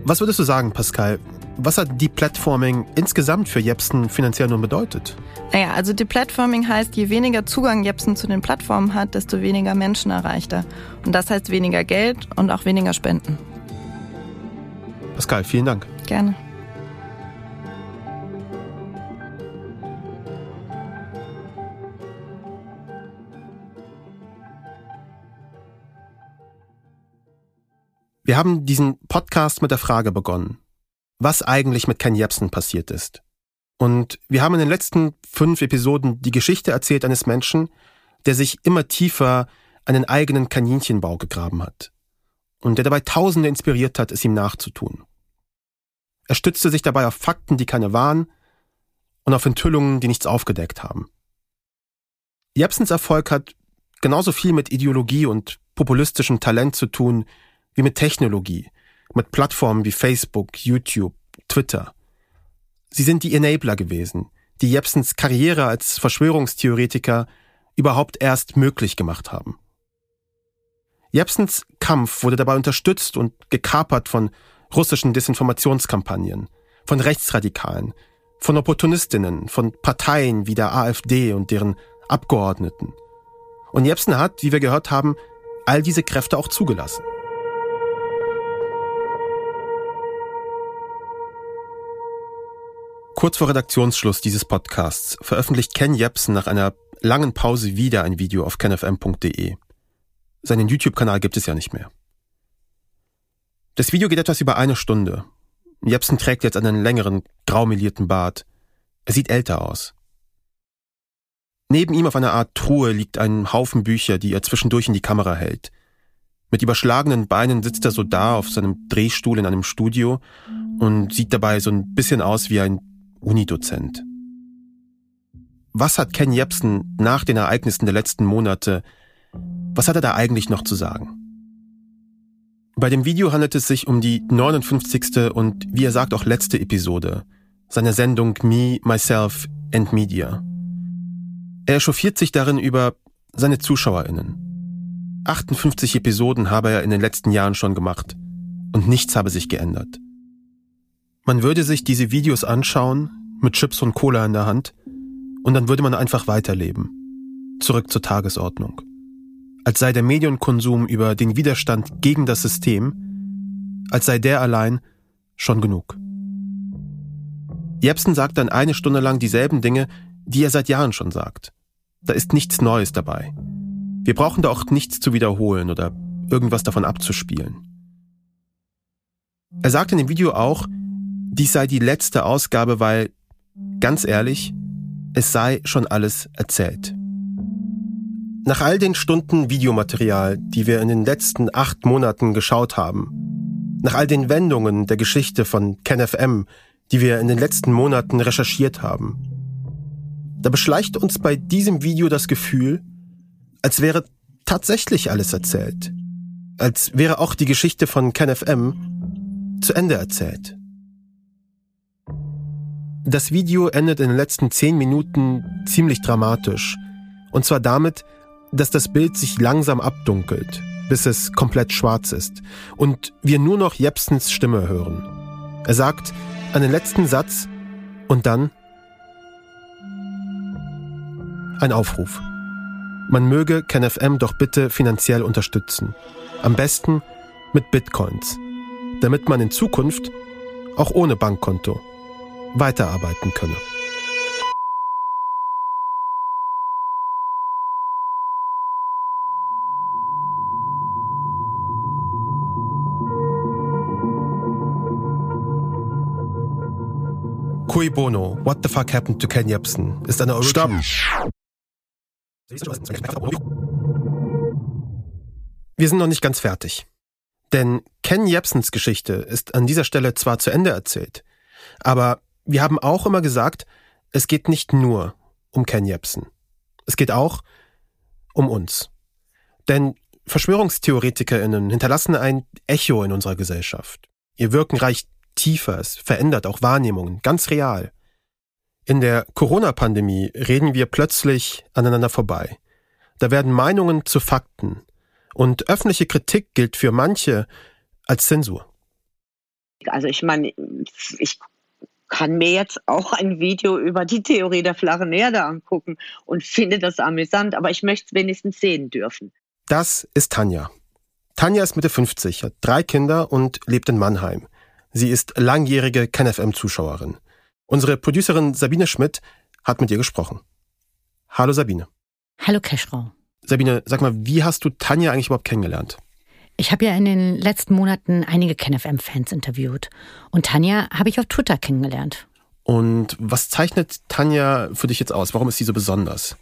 [SPEAKER 1] Was würdest du sagen, Pascal? Was hat Deplatforming insgesamt für Jepsen finanziell nun bedeutet?
[SPEAKER 9] Naja, also Deplatforming heißt, je weniger Zugang Jepsen zu den Plattformen hat, desto weniger Menschen erreicht er. Und das heißt weniger Geld und auch weniger Spenden.
[SPEAKER 1] Pascal, vielen Dank.
[SPEAKER 9] Gerne.
[SPEAKER 1] Wir haben diesen Podcast mit der Frage begonnen. was eigentlich mit Ken Jebsen passiert ist. Und wir haben in den letzten fünf Episoden die Geschichte erzählt eines Menschen, der sich immer tiefer einen eigenen Kaninchenbau gegraben hat und der dabei Tausende inspiriert hat, es ihm nachzutun. Er stützte sich dabei auf Fakten, die keine waren, und auf Enthüllungen, die nichts aufgedeckt haben. Jepsens Erfolg hat genauso viel mit Ideologie und populistischem Talent zu tun wie mit Technologie, mit Plattformen wie Facebook, YouTube, Twitter. Sie sind die Enabler gewesen, die Jepsens Karriere als Verschwörungstheoretiker überhaupt erst möglich gemacht haben. Jepsens Kampf wurde dabei unterstützt und gekapert von russischen Desinformationskampagnen, von Rechtsradikalen, von Opportunistinnen, von Parteien wie der AfD und deren Abgeordneten. Und Jepsen hat, wie wir gehört haben, all diese Kräfte auch zugelassen. Kurz vor Redaktionsschluss dieses Podcasts veröffentlicht Ken Jepsen nach einer langen Pause wieder ein Video auf kenfm.de. Seinen YouTube-Kanal gibt es ja nicht mehr. Das Video geht etwas über eine Stunde. Jepsen trägt jetzt einen längeren, graumelierten Bart. Er sieht älter aus. Neben ihm auf einer Art Truhe liegt ein Haufen Bücher, die er zwischendurch in die Kamera hält. Mit überschlagenen Beinen sitzt er so da auf seinem Drehstuhl in einem Studio und sieht dabei so ein bisschen aus wie ein Unidozent. Was hat Ken Jepsen nach den Ereignissen der letzten Monate, was hat er da eigentlich noch zu sagen? Bei dem Video handelt es sich um die 59. und wie er sagt auch letzte Episode seiner Sendung Me, Myself and Media. Er echauffiert sich darin über seine ZuschauerInnen. 58 Episoden habe er in den letzten Jahren schon gemacht und nichts habe sich geändert. Man würde sich diese Videos anschauen, mit Chips und Cola in der Hand, und dann würde man einfach weiterleben. Zurück zur Tagesordnung als sei der Medienkonsum über den Widerstand gegen das System, als sei der allein schon genug. Jepsen sagt dann eine Stunde lang dieselben Dinge, die er seit Jahren schon sagt. Da ist nichts Neues dabei. Wir brauchen da auch nichts zu wiederholen oder irgendwas davon abzuspielen. Er sagt in dem Video auch, dies sei die letzte Ausgabe, weil, ganz ehrlich, es sei schon alles erzählt. Nach all den Stunden Videomaterial, die wir in den letzten acht Monaten geschaut haben, nach all den Wendungen der Geschichte von KenFM, die wir in den letzten Monaten recherchiert haben, da beschleicht uns bei diesem Video das Gefühl, als wäre tatsächlich alles erzählt. Als wäre auch die Geschichte von KenFM zu Ende erzählt. Das Video endet in den letzten zehn Minuten ziemlich dramatisch. Und zwar damit, dass das Bild sich langsam abdunkelt, bis es komplett schwarz ist und wir nur noch Jepsens Stimme hören. Er sagt einen letzten Satz und dann ein Aufruf. Man möge KenFM doch bitte finanziell unterstützen. Am besten mit Bitcoins, damit man in Zukunft auch ohne Bankkonto weiterarbeiten könne. Cui Bono, What the Fuck Happened to Ken Jebsen ist eine Original. Stopp! Wir sind noch nicht ganz fertig. Denn Ken Jebsens Geschichte ist an dieser Stelle zwar zu Ende erzählt, aber wir haben auch immer gesagt, es geht nicht nur um Ken Jebsen. Es geht auch um uns. Denn VerschwörungstheoretikerInnen hinterlassen ein Echo in unserer Gesellschaft. Ihr Wirken reicht tiefer, es verändert auch Wahrnehmungen, ganz real. In der Corona-Pandemie reden wir plötzlich aneinander vorbei. Da werden Meinungen zu Fakten und öffentliche Kritik gilt für manche als Zensur.
[SPEAKER 11] Also ich meine, ich kann mir jetzt auch ein Video über die Theorie der flachen Erde angucken und finde das amüsant, aber ich möchte es wenigstens sehen dürfen.
[SPEAKER 1] Das ist Tanja. Tanja ist Mitte 50, hat drei Kinder und lebt in Mannheim. Sie ist langjährige KenFM-Zuschauerin. Unsere Producerin Sabine Schmidt hat mit ihr gesprochen. Hallo Sabine.
[SPEAKER 12] Hallo Keschrau.
[SPEAKER 1] Sabine, sag mal, wie hast du Tanja eigentlich überhaupt kennengelernt?
[SPEAKER 12] Ich habe ja in den letzten Monaten einige KenFM-Fans interviewt. Und Tanja habe ich auf Twitter kennengelernt.
[SPEAKER 1] Und was zeichnet Tanja für dich jetzt aus? Warum ist sie so besonders?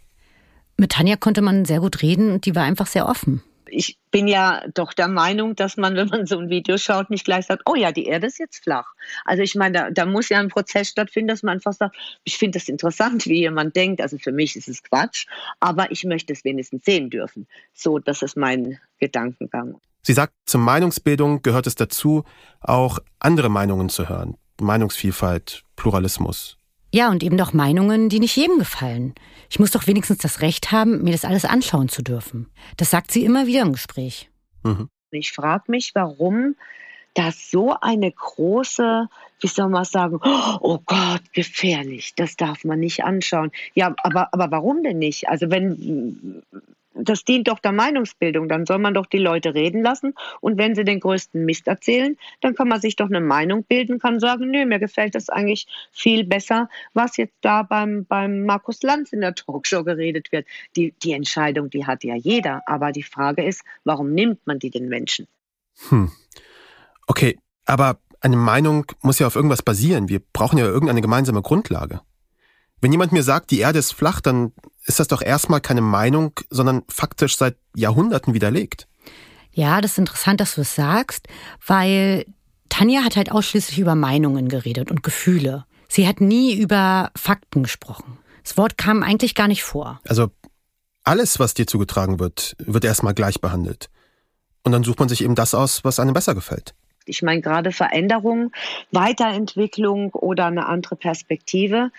[SPEAKER 12] Mit Tanja konnte man sehr gut reden und die war einfach sehr offen
[SPEAKER 11] ich bin ja doch der Meinung, dass man, wenn man so ein Video schaut, nicht gleich sagt, oh ja, die Erde ist jetzt flach. Also ich meine, da, da muss ja ein Prozess stattfinden, dass man einfach sagt, ich finde das interessant, wie jemand denkt. Also für mich ist es Quatsch, aber ich möchte es wenigstens sehen dürfen. So, das ist mein Gedankengang.
[SPEAKER 1] Sie sagt, zur Meinungsbildung gehört es dazu, auch andere Meinungen zu hören. Meinungsvielfalt, Pluralismus.
[SPEAKER 12] Ja, und eben doch Meinungen, die nicht jedem gefallen. Ich muss doch wenigstens das Recht haben, mir das alles anschauen zu dürfen. Das sagt sie immer wieder im Gespräch.
[SPEAKER 11] Mhm. Ich frage mich, warum das so eine große, wie soll man sagen, oh Gott, gefährlich, das darf man nicht anschauen. Ja, aber, aber warum denn nicht? Also wenn, das dient doch der Meinungsbildung. Dann soll man doch die Leute reden lassen. Und wenn sie den größten Mist erzählen, dann kann man sich doch eine Meinung bilden, kann sagen, nö, mir gefällt das eigentlich viel besser, was jetzt da beim, beim Markus Lanz in der Talkshow geredet wird. Die, die Entscheidung, die hat ja jeder. Aber die Frage ist, warum nimmt man die den Menschen?
[SPEAKER 1] Hm. Okay, aber eine Meinung muss ja auf irgendwas basieren. Wir brauchen ja irgendeine gemeinsame Grundlage. Wenn jemand mir sagt, die Erde ist flach, dann ist das doch erstmal keine Meinung, sondern faktisch seit Jahrhunderten widerlegt.
[SPEAKER 12] Ja, das ist interessant, dass du es das sagst, weil Tanja hat halt ausschließlich über Meinungen geredet und Gefühle. Sie hat nie über Fakten gesprochen. Das Wort kam eigentlich gar nicht vor.
[SPEAKER 1] Also alles, was dir zugetragen wird, wird erstmal gleich behandelt. Und dann sucht man sich eben das aus, was einem besser gefällt.
[SPEAKER 11] Ich meine gerade Veränderung, Weiterentwicklung oder eine andere Perspektive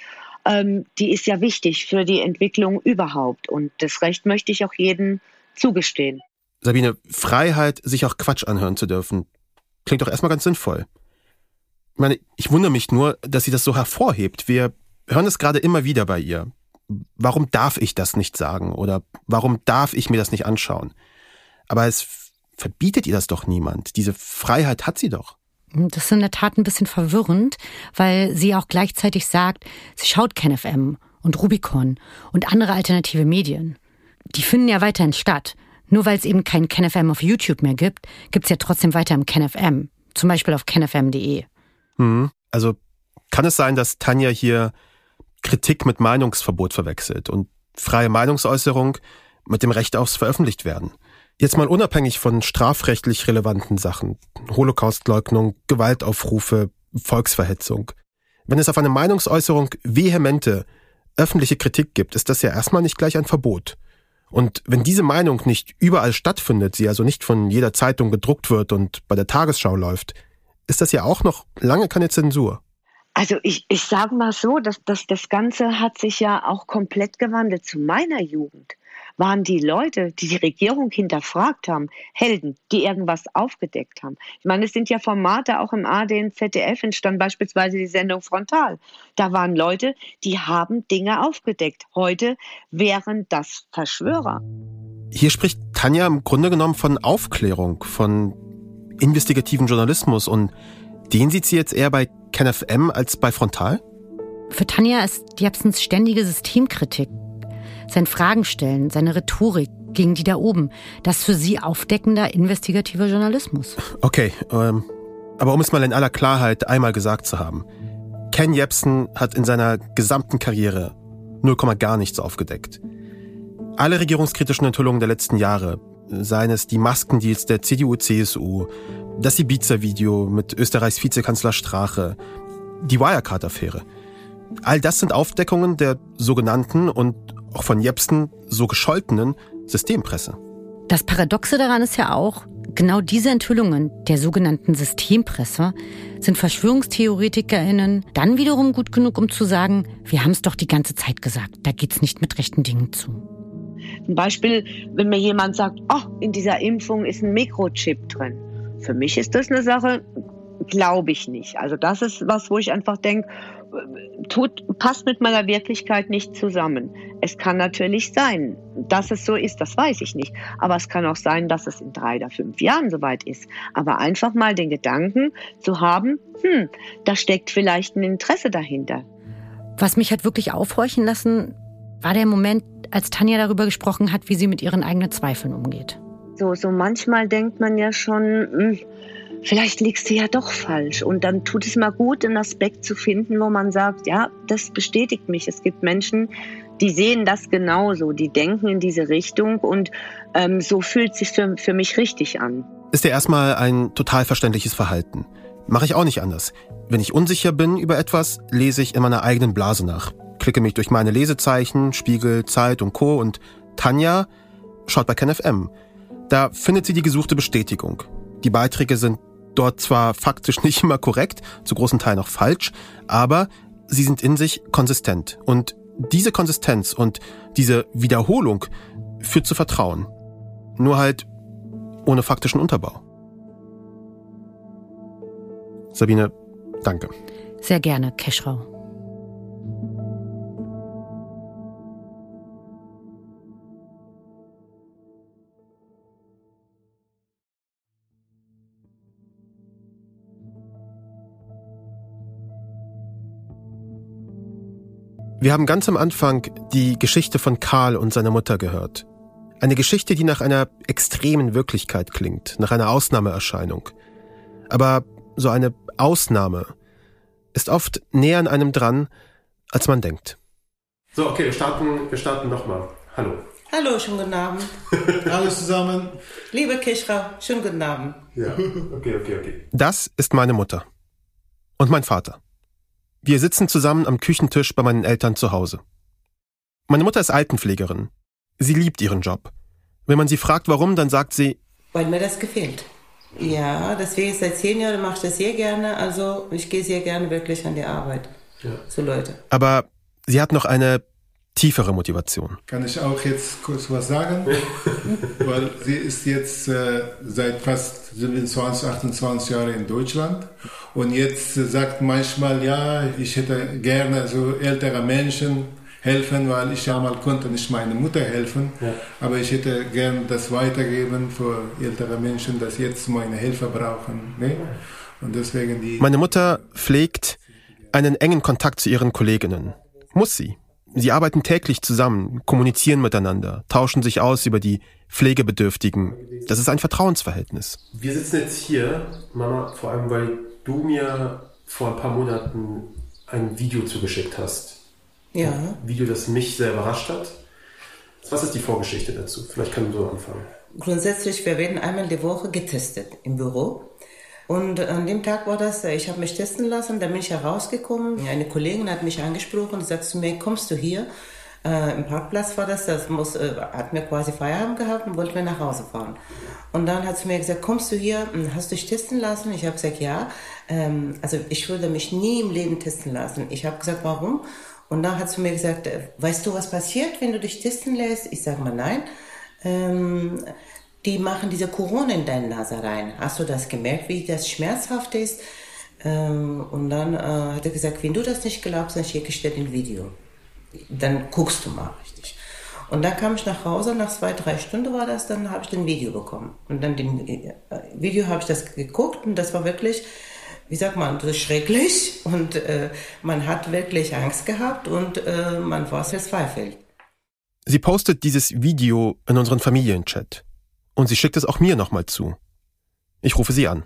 [SPEAKER 11] ähm, die ist ja wichtig für die Entwicklung überhaupt. Und das Recht möchte ich auch jedem zugestehen.
[SPEAKER 1] Sabine, Freiheit, sich auch Quatsch anhören zu dürfen, klingt doch erstmal ganz sinnvoll. Ich meine, ich wundere mich nur, dass sie das so hervorhebt. Wir hören es gerade immer wieder bei ihr. Warum darf ich das nicht sagen? Oder warum darf ich mir das nicht anschauen? Aber es verbietet ihr das doch niemand. Diese Freiheit hat sie doch.
[SPEAKER 12] Das ist in der Tat ein bisschen verwirrend, weil sie auch gleichzeitig sagt, sie schaut KenFM und Rubicon und andere alternative Medien. Die finden ja weiterhin statt. Nur weil es eben kein KenFM auf YouTube mehr gibt, gibt's ja trotzdem weiter im KenFM. Zum Beispiel auf kenfm.de.
[SPEAKER 1] Hm. Also kann es sein, dass Tanja hier Kritik mit Meinungsverbot verwechselt und freie Meinungsäußerung mit dem Recht aufs Veröffentlichtwerden? Jetzt mal unabhängig von strafrechtlich relevanten Sachen, Holocaustleugnung, Gewaltaufrufe, Volksverhetzung. Wenn es auf eine Meinungsäußerung vehemente, öffentliche Kritik gibt, ist das ja erstmal nicht gleich ein Verbot. Und wenn diese Meinung nicht überall stattfindet, sie also nicht von jeder Zeitung gedruckt wird und bei der Tagesschau läuft, ist das ja auch noch lange keine Zensur.
[SPEAKER 11] Also ich, ich sage mal so, dass, dass das Ganze hat sich ja auch komplett gewandelt zu meiner Jugend waren die Leute, die die Regierung hinterfragt haben, Helden, die irgendwas aufgedeckt haben. Ich meine, es sind ja Formate auch im AD und ZDF entstanden, beispielsweise die Sendung Frontal. Da waren Leute, die haben Dinge aufgedeckt. Heute wären das Verschwörer.
[SPEAKER 1] Hier spricht Tanja im Grunde genommen von Aufklärung, von investigativen Journalismus und den sieht sie jetzt eher bei KenFM als bei Frontal?
[SPEAKER 12] Für Tanja ist Jepsens ständige Systemkritik sein Fragen stellen, seine Rhetorik gegen die da oben. Das für sie aufdeckender investigativer Journalismus.
[SPEAKER 1] Okay, ähm, aber um es mal in aller Klarheit einmal gesagt zu haben. Ken Jebsen hat in seiner gesamten Karriere 0, gar nichts aufgedeckt. Alle regierungskritischen Enthüllungen der letzten Jahre, seien es die Maskendeals der CDU-CSU, das Ibiza-Video mit Österreichs Vizekanzler Strache, die Wirecard-Affäre. All das sind Aufdeckungen der sogenannten und auch von Jepsen so gescholtenen Systempresse.
[SPEAKER 12] Das Paradoxe daran ist ja auch, genau diese Enthüllungen der sogenannten Systempresse sind VerschwörungstheoretikerInnen dann wiederum gut genug, um zu sagen, wir haben es doch die ganze Zeit gesagt, da geht's nicht mit rechten Dingen zu.
[SPEAKER 11] Ein Beispiel, wenn mir jemand sagt, oh, in dieser Impfung ist ein Mikrochip drin. Für mich ist das eine Sache, glaube ich nicht. Also das ist was, wo ich einfach denke, tut, passt mit meiner Wirklichkeit nicht zusammen. Es kann natürlich sein, dass es so ist, das weiß ich nicht. Aber es kann auch sein, dass es in drei oder fünf Jahren soweit ist. Aber einfach mal den Gedanken zu haben, hm, da steckt vielleicht ein Interesse dahinter.
[SPEAKER 12] Was mich hat wirklich aufhorchen lassen, war der Moment, als Tanja darüber gesprochen hat, wie sie mit ihren eigenen Zweifeln umgeht.
[SPEAKER 11] So, so manchmal denkt man ja schon, mh, hm, vielleicht liegst du ja doch falsch. Und dann tut es mal gut, einen Aspekt zu finden, wo man sagt, ja, das bestätigt mich. Es gibt Menschen, die sehen das genauso, die denken in diese Richtung und ähm, so fühlt sich für, für mich richtig an.
[SPEAKER 1] Ist ja erstmal ein total verständliches Verhalten. Mache ich auch nicht anders. Wenn ich unsicher bin über etwas, lese ich in meiner eigenen Blase nach. Klicke mich durch meine Lesezeichen, Spiegel, Zeit und Co. Und Tanja schaut bei KenFM. Da findet sie die gesuchte Bestätigung. Die Beiträge sind dort zwar faktisch nicht immer korrekt, zu großen Teilen auch falsch, aber sie sind in sich konsistent. Und diese Konsistenz und diese Wiederholung führt zu Vertrauen. Nur halt ohne faktischen Unterbau. Sabine, danke.
[SPEAKER 12] Sehr gerne, Keschrau.
[SPEAKER 1] Wir haben ganz am Anfang die Geschichte von Karl und seiner Mutter gehört. Eine Geschichte, die nach einer extremen Wirklichkeit klingt, nach einer Ausnahmeerscheinung. Aber so eine Ausnahme ist oft näher an einem dran, als man denkt.
[SPEAKER 2] So, okay, wir starten, wir starten nochmal. Hallo.
[SPEAKER 13] Hallo, schönen guten Abend.
[SPEAKER 14] Alles zusammen.
[SPEAKER 13] Liebe Kishra, schönen guten Abend.
[SPEAKER 2] Ja, okay, okay, okay.
[SPEAKER 1] Das ist meine Mutter. Und mein Vater. Wir sitzen zusammen am Küchentisch bei meinen Eltern zu Hause. Meine Mutter ist Altenpflegerin. Sie liebt ihren Job. Wenn man sie fragt, warum, dann sagt sie,
[SPEAKER 13] weil mir das gefällt. Ja, deswegen seit zehn Jahren mache ich das sehr gerne. Also ich gehe sehr gerne wirklich an die Arbeit. Ja. So Leute.
[SPEAKER 1] Aber sie hat noch eine tiefere Motivation.
[SPEAKER 14] Kann ich auch jetzt kurz was sagen? Weil sie ist jetzt äh, seit fast 27, 28 Jahren in Deutschland und jetzt äh, sagt manchmal, ja, ich hätte gerne so ältere Menschen helfen, weil ich ja mal konnte nicht meiner Mutter helfen, ja. aber ich hätte gerne das weitergeben für ältere Menschen, dass jetzt meine Hilfe brauchen. Ne? Und deswegen die
[SPEAKER 1] Meine Mutter pflegt einen engen Kontakt zu ihren Kolleginnen. Muss sie. Sie arbeiten täglich zusammen, kommunizieren miteinander, tauschen sich aus über die Pflegebedürftigen. Das ist ein Vertrauensverhältnis.
[SPEAKER 2] Wir sitzen jetzt hier, Mama, vor allem weil du mir vor ein paar Monaten ein Video zugeschickt hast.
[SPEAKER 13] Ja.
[SPEAKER 2] Ein Video, das mich sehr überrascht hat. Was ist die Vorgeschichte dazu? Vielleicht können du anfangen.
[SPEAKER 13] Grundsätzlich, wir werden einmal die Woche getestet im Büro. Und an dem Tag war das, ich habe mich testen lassen, dann bin ich herausgekommen. Eine Kollegin hat mich angesprochen und sagt zu mir, kommst du hier? Äh, Im Parkplatz war das, das muss, äh, hat mir quasi Feierabend gehabt und wollte mir nach Hause fahren. Und dann hat sie mir gesagt, kommst du hier, hm, hast du dich testen lassen? Ich habe gesagt, ja. Ähm, also ich würde mich nie im Leben testen lassen. Ich habe gesagt, warum? Und dann hat sie mir gesagt, äh, weißt du, was passiert, wenn du dich testen lässt? Ich sage mal, nein. Ähm, die machen diese Corona in deine Nase rein. Hast du das gemerkt, wie das schmerzhaft ist? Ähm, und dann äh, hat er gesagt, wenn du das nicht glaubst, dann schicke ich dir ein Video. Dann guckst du mal richtig. Und dann kam ich nach Hause, nach zwei, drei Stunden war das, dann habe ich ein Video bekommen. Und dann dem äh, Video habe ich das geguckt und das war wirklich, wie sagt man, das ist schrecklich und äh, man hat wirklich Angst gehabt und äh, man war verzweifelt.
[SPEAKER 1] Sie postet dieses Video in unseren Familienchat. Und sie schickt es auch mir nochmal zu. Ich rufe sie an.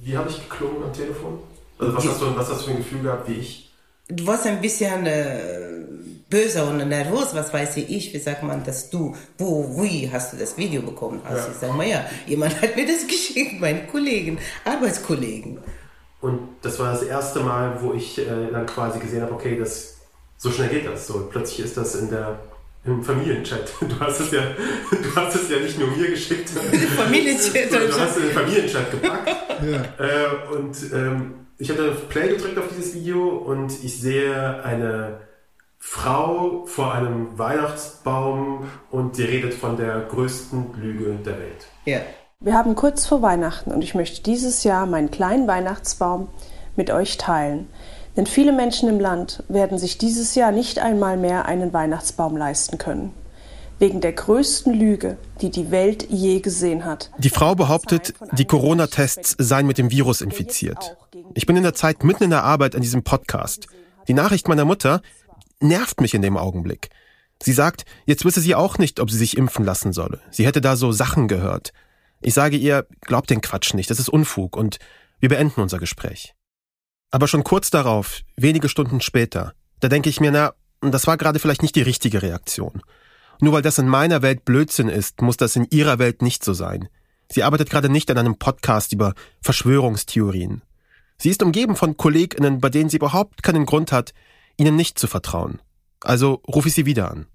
[SPEAKER 2] Wie habe ich geklungen am Telefon? Also was hast, du, was hast du für ein Gefühl gehabt wie ich?
[SPEAKER 13] Du warst ein bisschen äh, böse und nervös, was weiß ich, wie sagt man, dass du, wo, wie hast du das Video bekommen hast. Ja. Ich sage mal, ja, jemand hat mir das geschickt, meine Kollegen, Arbeitskollegen.
[SPEAKER 2] Und das war das erste Mal, wo ich äh, dann quasi gesehen habe, okay, das, so schnell geht das. So, plötzlich ist das in der im Familienchat. Du hast es ja, du hast es ja nicht nur mir geschickt.
[SPEAKER 13] Familienchat.
[SPEAKER 2] Du hast es in den Familienchat gepackt. ja. Äh, und ähm, ich habe Play gedrückt auf dieses Video und ich sehe eine Frau vor einem Weihnachtsbaum und die redet von der größten Lüge der Welt.
[SPEAKER 13] Ja.
[SPEAKER 15] Wir haben kurz vor Weihnachten und ich möchte dieses Jahr meinen kleinen Weihnachtsbaum mit euch teilen. Denn viele Menschen im Land werden sich dieses Jahr nicht einmal mehr einen Weihnachtsbaum leisten können. Wegen der größten Lüge, die die Welt je gesehen hat.
[SPEAKER 1] Die Frau behauptet, die Corona-Tests seien mit dem Virus infiziert. Ich bin in der Zeit mitten in der Arbeit an diesem Podcast. Die Nachricht meiner Mutter nervt mich in dem Augenblick. Sie sagt, jetzt wisse sie auch nicht, ob sie sich impfen lassen solle. Sie hätte da so Sachen gehört. Ich sage ihr, glaub den Quatsch nicht, das ist Unfug und wir beenden unser Gespräch. Aber schon kurz darauf, wenige Stunden später, da denke ich mir, na, das war gerade vielleicht nicht die richtige Reaktion. Nur weil das in meiner Welt Blödsinn ist, muss das in ihrer Welt nicht so sein. Sie arbeitet gerade nicht an einem Podcast über Verschwörungstheorien. Sie ist umgeben von KollegInnen, bei denen sie überhaupt keinen Grund hat, ihnen nicht zu vertrauen. Also rufe ich sie wieder an.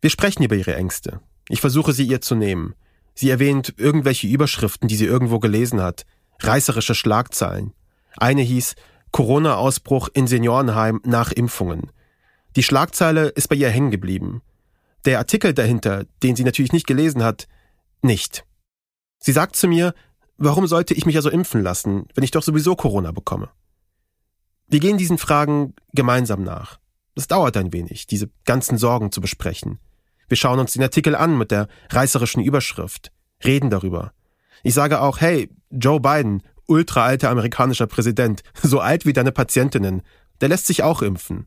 [SPEAKER 1] Wir sprechen über ihre Ängste. Ich versuche sie ihr zu nehmen. Sie erwähnt irgendwelche Überschriften, die sie irgendwo gelesen hat, reißerische Schlagzeilen. Eine hieß Corona-Ausbruch in Seniorenheim nach Impfungen. Die Schlagzeile ist bei ihr hängen geblieben. Der Artikel dahinter, den sie natürlich nicht gelesen hat, nicht. Sie sagt zu mir, warum sollte ich mich also impfen lassen, wenn ich doch sowieso Corona bekomme? Wir gehen diesen Fragen gemeinsam nach. Es dauert ein wenig, diese ganzen Sorgen zu besprechen. Wir schauen uns den Artikel an mit der reißerischen Überschrift, reden darüber. Ich sage auch, hey, Joe Biden, ultra alter amerikanischer Präsident, so alt wie deine Patientinnen, der lässt sich auch impfen.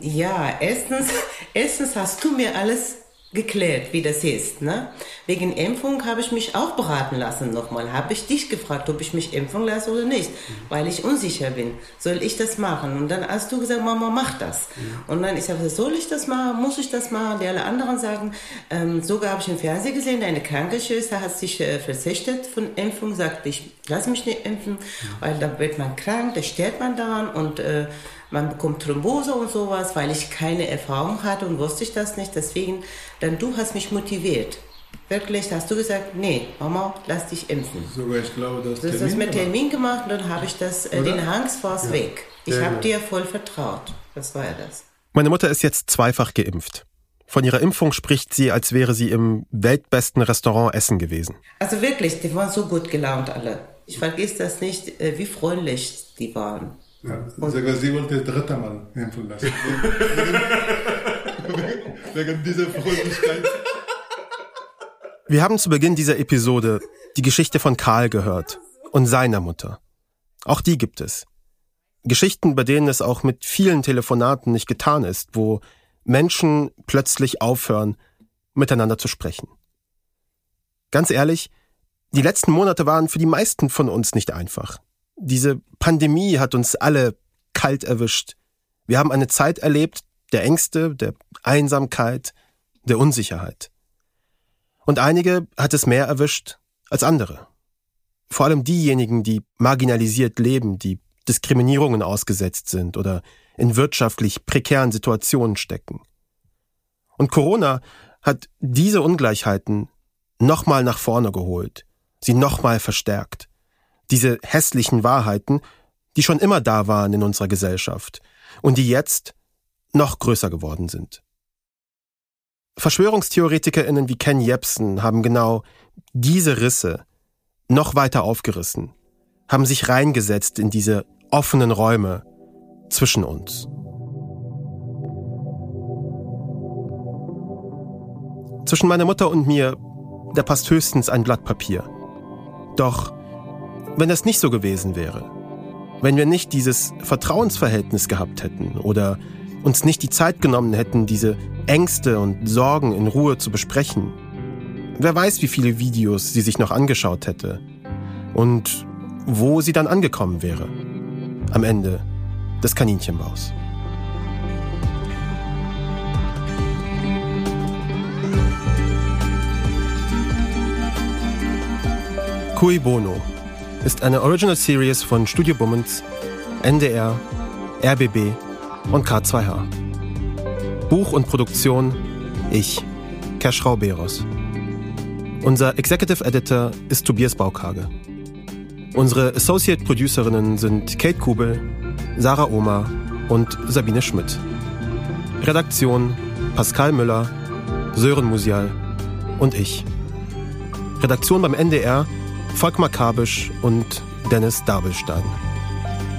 [SPEAKER 13] Ja, erstens, erstens hast du mir alles geklärt, wie das ist. Ne? Wegen Impfung habe ich mich auch beraten lassen nochmal. Habe ich dich gefragt, ob ich mich impfen lasse oder nicht, weil ich unsicher bin. Soll ich das machen? Und dann hast du gesagt, Mama, mach das. Und dann ich habe gesagt, soll ich das machen? Muss ich das machen? Die alle anderen sagen, ähm, sogar habe ich im Fernsehen gesehen, eine Krankenschwester hat sich äh, verzichtet von Impfung, sagt, ich lass mich nicht impfen, weil da wird man krank, da stirbt man daran und äh, man bekommt Thrombose und sowas, weil ich keine Erfahrung hatte und wusste ich das nicht. Deswegen, dann du hast mich motiviert. Wirklich, hast du gesagt, nee, Mama, lass dich impfen.
[SPEAKER 14] Sogar, ich glaube, das
[SPEAKER 13] Du hast das mit Termin gemacht und dann habe ich das, äh, den Hangsforce ja. weg. Ich ja, habe ja. dir voll vertraut. Das war ja das.
[SPEAKER 1] Meine Mutter ist jetzt zweifach geimpft. Von ihrer Impfung spricht sie, als wäre sie im weltbesten Restaurant essen gewesen.
[SPEAKER 13] Also wirklich, die waren so gut gelaunt alle. Ich vergesse das nicht, äh, wie freundlich die waren.
[SPEAKER 14] Ja, sogar sie wollte dritter Mann impfen lassen. wegen, wegen dieser Freundlichkeit.
[SPEAKER 1] Wir haben zu Beginn dieser Episode die Geschichte von Karl gehört und seiner Mutter. Auch die gibt es. Geschichten, bei denen es auch mit vielen Telefonaten nicht getan ist, wo Menschen plötzlich aufhören, miteinander zu sprechen. Ganz ehrlich, die letzten Monate waren für die meisten von uns nicht einfach. Diese Pandemie hat uns alle kalt erwischt. Wir haben eine Zeit erlebt der Ängste, der Einsamkeit, der Unsicherheit. Und einige hat es mehr erwischt als andere. Vor allem diejenigen, die marginalisiert leben, die Diskriminierungen ausgesetzt sind oder in wirtschaftlich prekären Situationen stecken. Und Corona hat diese Ungleichheiten nochmal nach vorne geholt, sie nochmal verstärkt diese hässlichen Wahrheiten, die schon immer da waren in unserer Gesellschaft und die jetzt noch größer geworden sind. VerschwörungstheoretikerInnen wie Ken Jebsen haben genau diese Risse noch weiter aufgerissen, haben sich reingesetzt in diese offenen Räume zwischen uns. Zwischen meiner Mutter und mir, da passt höchstens ein Blatt Papier. Doch wenn das nicht so gewesen wäre, wenn wir nicht dieses Vertrauensverhältnis gehabt hätten oder uns nicht die Zeit genommen hätten, diese Ängste und Sorgen in Ruhe zu besprechen, wer weiß, wie viele Videos sie sich noch angeschaut hätte und wo sie dann angekommen wäre. Am Ende des Kaninchenbaus. Cui Bono ist eine Original Series von Studio Bummens, NDR, RBB und K2H. Buch und Produktion ich, Kerschrau Beros. Unser Executive Editor ist Tobias Baukage. Unsere Associate Producerinnen sind Kate Kubel, Sarah Oma und Sabine Schmidt. Redaktion Pascal Müller, Sören Musial und ich. Redaktion beim NDR Volkmar Kabisch und Dennis Dabelstein.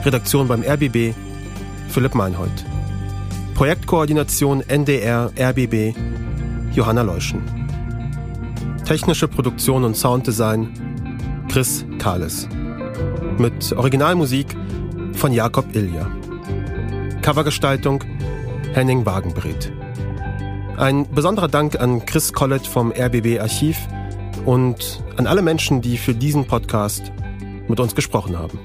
[SPEAKER 1] Redaktion beim RBB Philipp Meinhold. Projektkoordination NDR RBB Johanna Leuschen. Technische Produktion und Sounddesign Chris Kahles. Mit Originalmusik von Jakob Ilja. Covergestaltung Henning Wagenbreth. Ein besonderer Dank an Chris Collett vom RBB Archiv und an alle Menschen, die für diesen Podcast mit uns gesprochen haben.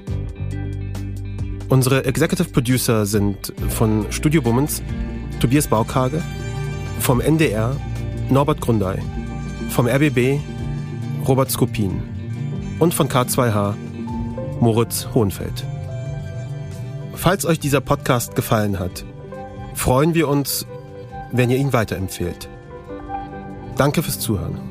[SPEAKER 1] Unsere Executive Producer sind von Studio Bummens Tobias Baukage, vom NDR Norbert Grundei, vom RBB Robert Skopin und von K2H Moritz Hohenfeld. Falls euch dieser Podcast gefallen hat, freuen wir uns, wenn ihr ihn weiterempfehlt. Danke fürs Zuhören.